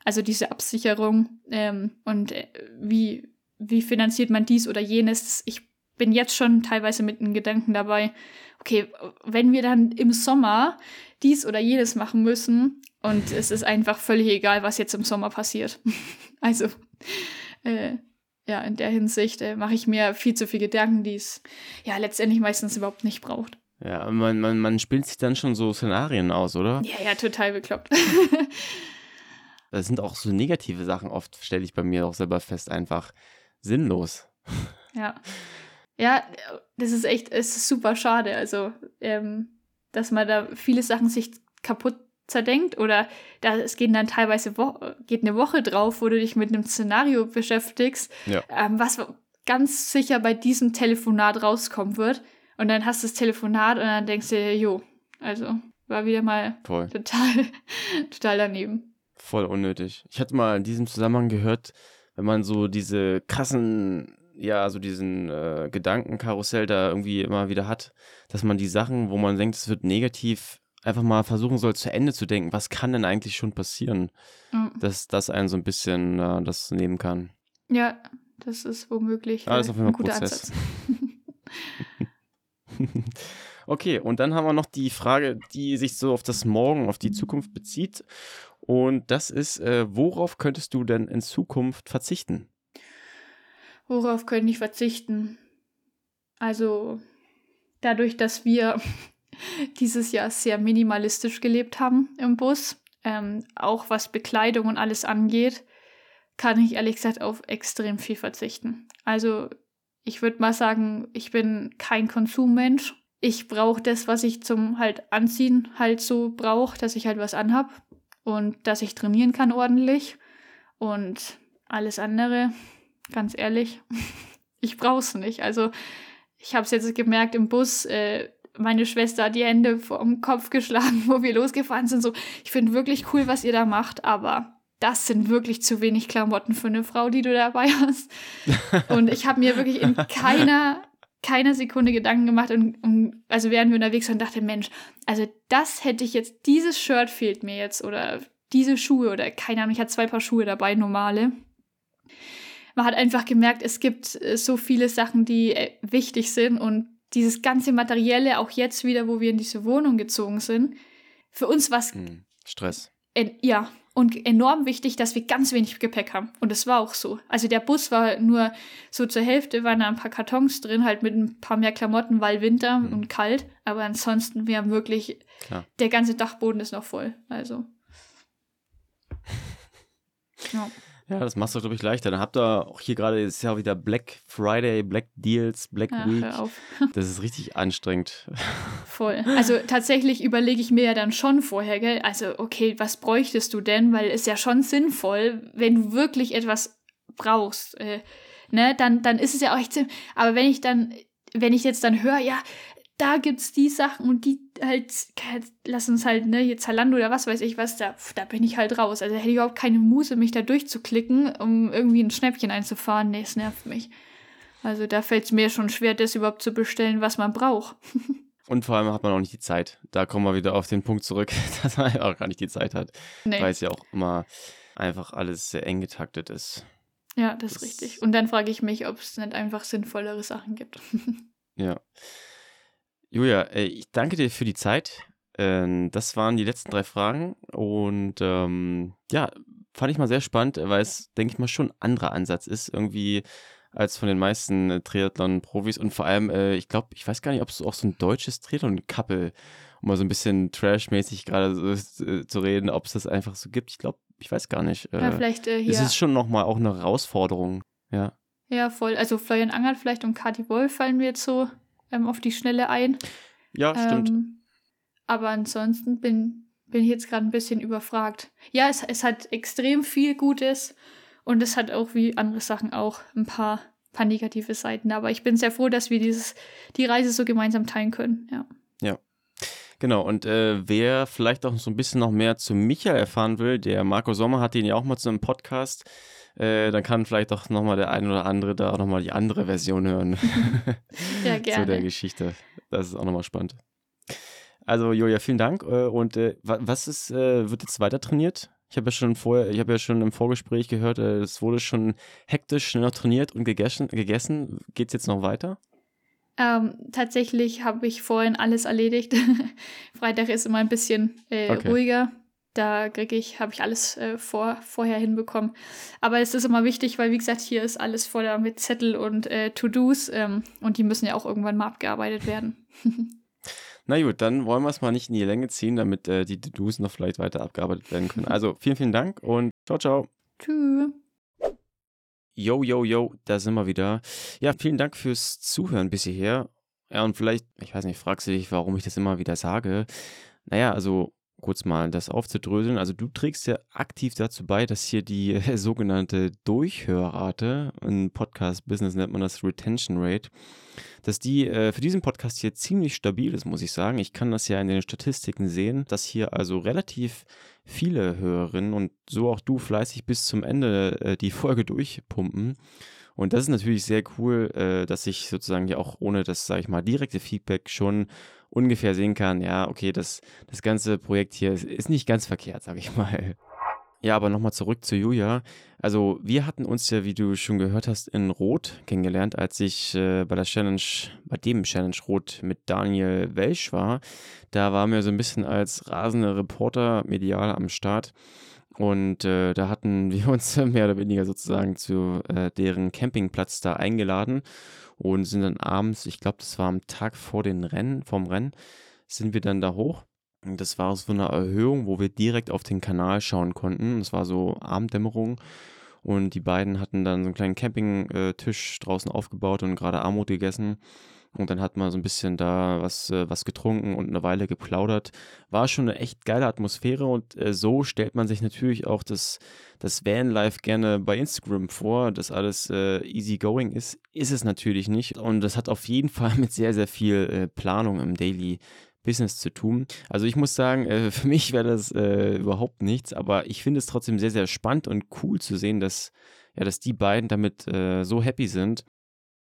also diese Absicherung ähm, und äh, wie, wie finanziert man dies oder jenes. Ich bin jetzt schon teilweise mit den Gedanken dabei, okay, wenn wir dann im Sommer dies oder jenes machen müssen und es ist einfach völlig egal, was jetzt im Sommer passiert. <laughs> also, äh, ja, in der Hinsicht äh, mache ich mir viel zu viel Gedanken, die es ja letztendlich meistens überhaupt nicht braucht. Ja, man, man, man spielt sich dann schon so Szenarien aus, oder? Ja, ja, total bekloppt. <laughs> das sind auch so negative Sachen oft, stelle ich bei mir auch selber fest, einfach sinnlos. <laughs> Ja. Ja, das ist echt, es ist super schade. Also, ähm, dass man da viele Sachen sich kaputt zerdenkt oder da, es geht dann teilweise wo geht eine Woche drauf, wo du dich mit einem Szenario beschäftigst, ja. ähm, was ganz sicher bei diesem Telefonat rauskommen wird. Und dann hast du das Telefonat und dann denkst du dir, jo, also war wieder mal Voll. total, <laughs> total daneben. Voll unnötig. Ich hatte mal in diesem Zusammenhang gehört, wenn man so diese krassen, ja, so diesen äh, Gedankenkarussell da irgendwie immer wieder hat, dass man die Sachen, wo man denkt, es wird negativ, einfach mal versuchen soll, zu Ende zu denken. Was kann denn eigentlich schon passieren? Mhm. Dass das einen so ein bisschen äh, das nehmen kann. Ja, das ist womöglich ah, das ist auf jeden Fall ein guter Prozess. <laughs> okay, und dann haben wir noch die Frage, die sich so auf das Morgen, auf die Zukunft bezieht. Und das ist, äh, worauf könntest du denn in Zukunft verzichten? Worauf könnte ich verzichten? Also dadurch, dass wir dieses Jahr sehr minimalistisch gelebt haben im Bus, ähm, auch was Bekleidung und alles angeht, kann ich ehrlich gesagt auf extrem viel verzichten. Also ich würde mal sagen, ich bin kein Konsummensch. Ich brauche das, was ich zum halt Anziehen halt so brauche, dass ich halt was anhab und dass ich trainieren kann ordentlich. Und alles andere, ganz ehrlich, <laughs> ich brauche es nicht. Also ich habe es jetzt gemerkt im Bus, äh, meine Schwester hat die Hände vom Kopf geschlagen, <laughs> wo wir losgefahren sind. So, ich finde wirklich cool, was ihr da macht, aber das sind wirklich zu wenig Klamotten für eine Frau, die du dabei hast. <laughs> Und ich habe mir wirklich in keiner keiner Sekunde Gedanken gemacht und, und also während wir unterwegs waren, dachte, Mensch, also das hätte ich jetzt, dieses Shirt fehlt mir jetzt oder diese Schuhe oder keine Ahnung, ich hatte zwei Paar Schuhe dabei, normale. Man hat einfach gemerkt, es gibt äh, so viele Sachen, die äh, wichtig sind und dieses ganze Materielle, auch jetzt wieder, wo wir in diese Wohnung gezogen sind, für uns war es. Hm, Stress. Äh, ja, und enorm wichtig, dass wir ganz wenig Gepäck haben. Und das war auch so. Also der Bus war nur so zur Hälfte, waren da ein paar Kartons drin, halt mit ein paar mehr Klamotten, weil Winter mhm. und kalt. Aber ansonsten, wir haben wirklich, Klar. der ganze Dachboden ist noch voll. Also. <laughs> ja. Ja, das machst du, glaube ich, leichter. Dann habt ihr auch hier gerade, ist ja wieder Black Friday, Black Deals, Black Ach, Week. <laughs> Das ist richtig anstrengend. <laughs> Voll. Also tatsächlich überlege ich mir ja dann schon vorher, gell? Also, okay, was bräuchtest du denn? Weil es ja schon sinnvoll, wenn du wirklich etwas brauchst, äh, ne, dann, dann ist es ja auch echt sinnvoll. Aber wenn ich dann, wenn ich jetzt dann höre, ja, da gibt's die Sachen und die halt, lass uns halt, ne, hier Zalando oder was weiß ich was, da, da bin ich halt raus. Also hätte ich überhaupt keine Muße, mich da durchzuklicken, um irgendwie ein Schnäppchen einzufahren. Nee, es nervt mich. Also da fällt es mir schon schwer, das überhaupt zu bestellen, was man braucht. <laughs> Und vor allem hat man auch nicht die Zeit. Da kommen wir wieder auf den Punkt zurück, <laughs> dass man auch gar nicht die Zeit hat. Nee. Weil es ja auch immer einfach alles sehr eng getaktet ist. Ja, das, das ist richtig. Und dann frage ich mich, ob es nicht einfach sinnvollere Sachen gibt. <laughs> ja. Julia, äh, ich danke dir für die Zeit. Ähm, das waren die letzten drei Fragen und ähm, ja, fand ich mal sehr spannend, weil es, denke ich mal, schon ein anderer Ansatz ist, irgendwie als von den meisten äh, Triathlon-Profis und vor allem, äh, ich glaube, ich weiß gar nicht, ob es auch so ein deutsches Triathlon-Couple, um mal so ein bisschen Trash-mäßig gerade so, zu reden, ob es das einfach so gibt. Ich glaube, ich weiß gar nicht. ja, vielleicht äh, hier. Es ist schon nochmal auch eine Herausforderung, ja. Ja, voll. Also Florian Angert vielleicht und Kati Wolf fallen mir jetzt so ähm, auf die Schnelle ein. Ja, stimmt. Ähm, aber ansonsten bin, bin ich jetzt gerade ein bisschen überfragt. Ja, es, es hat extrem viel Gutes Und es hat auch wie andere Sachen auch ein paar, paar negative Seiten. Aber ich bin sehr froh, dass wir dieses, die Reise so gemeinsam teilen können. Ja. Genau, und äh, wer vielleicht auch so ein bisschen noch mehr zu Michael erfahren will, der Marco Sommer hat ihn ja auch mal zu einem Podcast, äh, dann kann vielleicht auch nochmal der ein oder andere da auch nochmal die andere Version hören. <laughs> ja, gerne. <laughs> zu der Geschichte. Das ist auch nochmal spannend. Also Julia, vielen Dank. Äh, und äh, was ist, äh, wird jetzt weiter trainiert? Ich habe ja schon vorher, ich habe ja schon im Vorgespräch gehört, es wurde schon hektisch schnell trainiert und gegessen. gegessen. Geht es jetzt noch weiter? Ähm, tatsächlich habe ich vorhin alles erledigt. <laughs> Freitag ist immer ein bisschen äh, okay. ruhiger. Da kriege ich, habe ich alles äh, vor, vorher hinbekommen. Aber es ist immer wichtig, weil wie gesagt, hier ist alles voller mit Zettel und äh, To-Dos ähm, und die müssen ja auch irgendwann mal abgearbeitet werden. <laughs> Na gut, dann wollen wir es mal nicht in die Länge ziehen, damit äh, die To-Dos noch vielleicht weiter abgearbeitet werden können. Also vielen, vielen Dank und ciao, ciao. Tschüss. Yo, yo, yo, da sind wir wieder. Ja, vielen Dank fürs Zuhören bis hierher. Ja, und vielleicht, ich weiß nicht, fragst du dich, warum ich das immer wieder sage. Naja, also kurz mal das aufzudröseln. Also du trägst ja aktiv dazu bei, dass hier die <laughs> sogenannte Durchhörrate, im Podcast-Business nennt man das Retention Rate, dass die äh, für diesen Podcast hier ziemlich stabil ist, muss ich sagen. Ich kann das ja in den Statistiken sehen, dass hier also relativ viele Hörerinnen und so auch du fleißig bis zum Ende äh, die Folge durchpumpen. Und das ist natürlich sehr cool, äh, dass ich sozusagen ja auch ohne das, sage ich mal, direkte Feedback schon ungefähr sehen kann, ja, okay, das, das ganze Projekt hier ist, nicht ganz verkehrt, sage ich mal. Ja, aber nochmal zurück zu Julia. Also wir hatten uns ja, wie du schon gehört hast, in Rot kennengelernt, als ich äh, bei der Challenge, bei dem Challenge Rot mit Daniel Welsch war. Da waren wir so ein bisschen als rasende Reporter medial am Start. Und äh, da hatten <laughs> wir uns mehr oder weniger sozusagen zu äh, deren Campingplatz da eingeladen und sind dann abends, ich glaube, das war am Tag vor den Rennen, vom Rennen, sind wir dann da hoch. Und das war so eine Erhöhung, wo wir direkt auf den Kanal schauen konnten. Es war so Abenddämmerung. Und die beiden hatten dann so einen kleinen Campingtisch draußen aufgebaut und gerade Armut gegessen. Und dann hat man so ein bisschen da was, äh, was getrunken und eine Weile geplaudert. War schon eine echt geile Atmosphäre und äh, so stellt man sich natürlich auch das, das Vanlife gerne bei Instagram vor, dass alles äh, easy ist. Ist es natürlich nicht. Und das hat auf jeden <laughs> Fall mit sehr, sehr viel äh, Planung im Daily Business zu tun. Also ich muss sagen, äh, für mich wäre das äh, überhaupt nichts, aber ich finde es trotzdem sehr, sehr spannend und cool zu sehen, dass, ja, dass die beiden damit so happy sind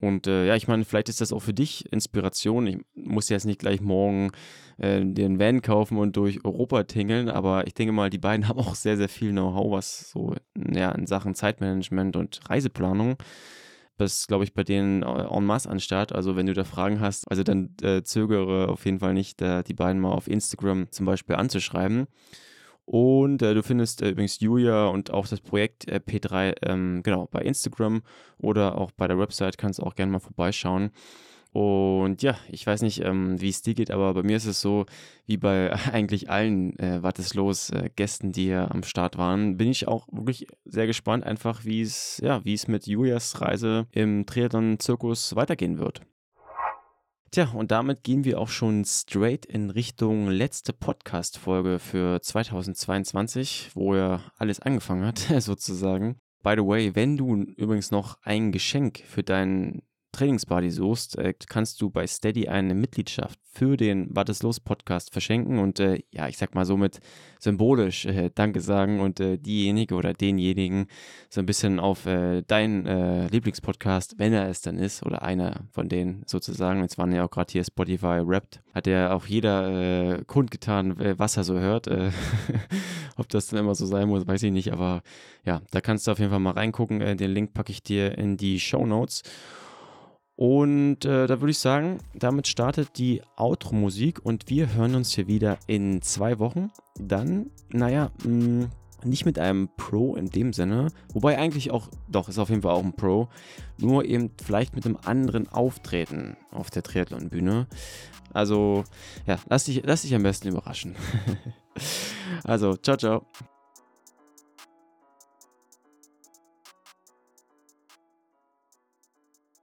und äh, ja, ich meine, vielleicht ist das auch für dich Inspiration. Ich muss jetzt nicht gleich morgen äh, den Van kaufen und durch Europa tingeln, aber ich denke mal, die beiden <laughs> haben auch sehr, sehr viel Know-how, was so ja, in Sachen Zeitmanagement und Reiseplanung. Das glaube ich bei denen äh, en masse an Start. Also wenn du da Fragen hast, also dann äh, zögere auf jeden Fall nicht, äh, die beiden mal auf Instagram zum Beispiel anzuschreiben. Und äh, du findest äh, übrigens Julia und auch das Projekt äh, P3 ähm, genau bei Instagram oder auch bei der Website kannst auch gerne mal vorbeischauen. Und ja, ich weiß nicht, ähm, wie es dir geht, aber bei mir ist es so, wie bei <laughs> eigentlich allen äh, los äh, Gästen, die hier am Start waren, bin ich auch wirklich sehr gespannt, einfach wie es, ja, wie es mit Julias Reise im Triathlon-Zirkus weitergehen wird. Tja, und damit gehen wir auch schon straight in Richtung letzte Podcast-Folge für 2022, wo ja alles angefangen hat, <laughs> sozusagen. By the way, wenn du übrigens noch ein Geschenk für deinen Trainingsbody suchst, äh, kannst du bei Steady eine Mitgliedschaft für den Was ist los Podcast verschenken und äh, ja, ich sag mal somit symbolisch äh, Danke sagen und äh, diejenige oder denjenigen so ein bisschen auf äh, deinen äh, Lieblingspodcast, wenn er es dann ist oder einer von denen sozusagen, jetzt waren ja auch gerade hier Spotify Rapped, hat ja auch jeder äh, kundgetan, was er so hört. <laughs> Ob das dann immer so sein muss, weiß ich nicht, aber ja, da kannst du auf jeden Fall mal reingucken. den Link packe ich dir in die Show Notes. Und äh, da würde ich sagen, damit startet die Outro-Musik und wir hören uns hier wieder in zwei Wochen. Dann, naja, mh, mm, nicht mit einem Pro in dem Sinne, wobei eigentlich auch, doch, ist auf jeden Fall auch ein Pro, nur eben vielleicht mit einem anderen Auftreten auf der Triathlon-Bühne. Also, ja, lass dich, lass dich am besten überraschen. <laughs> also, ciao, ciao.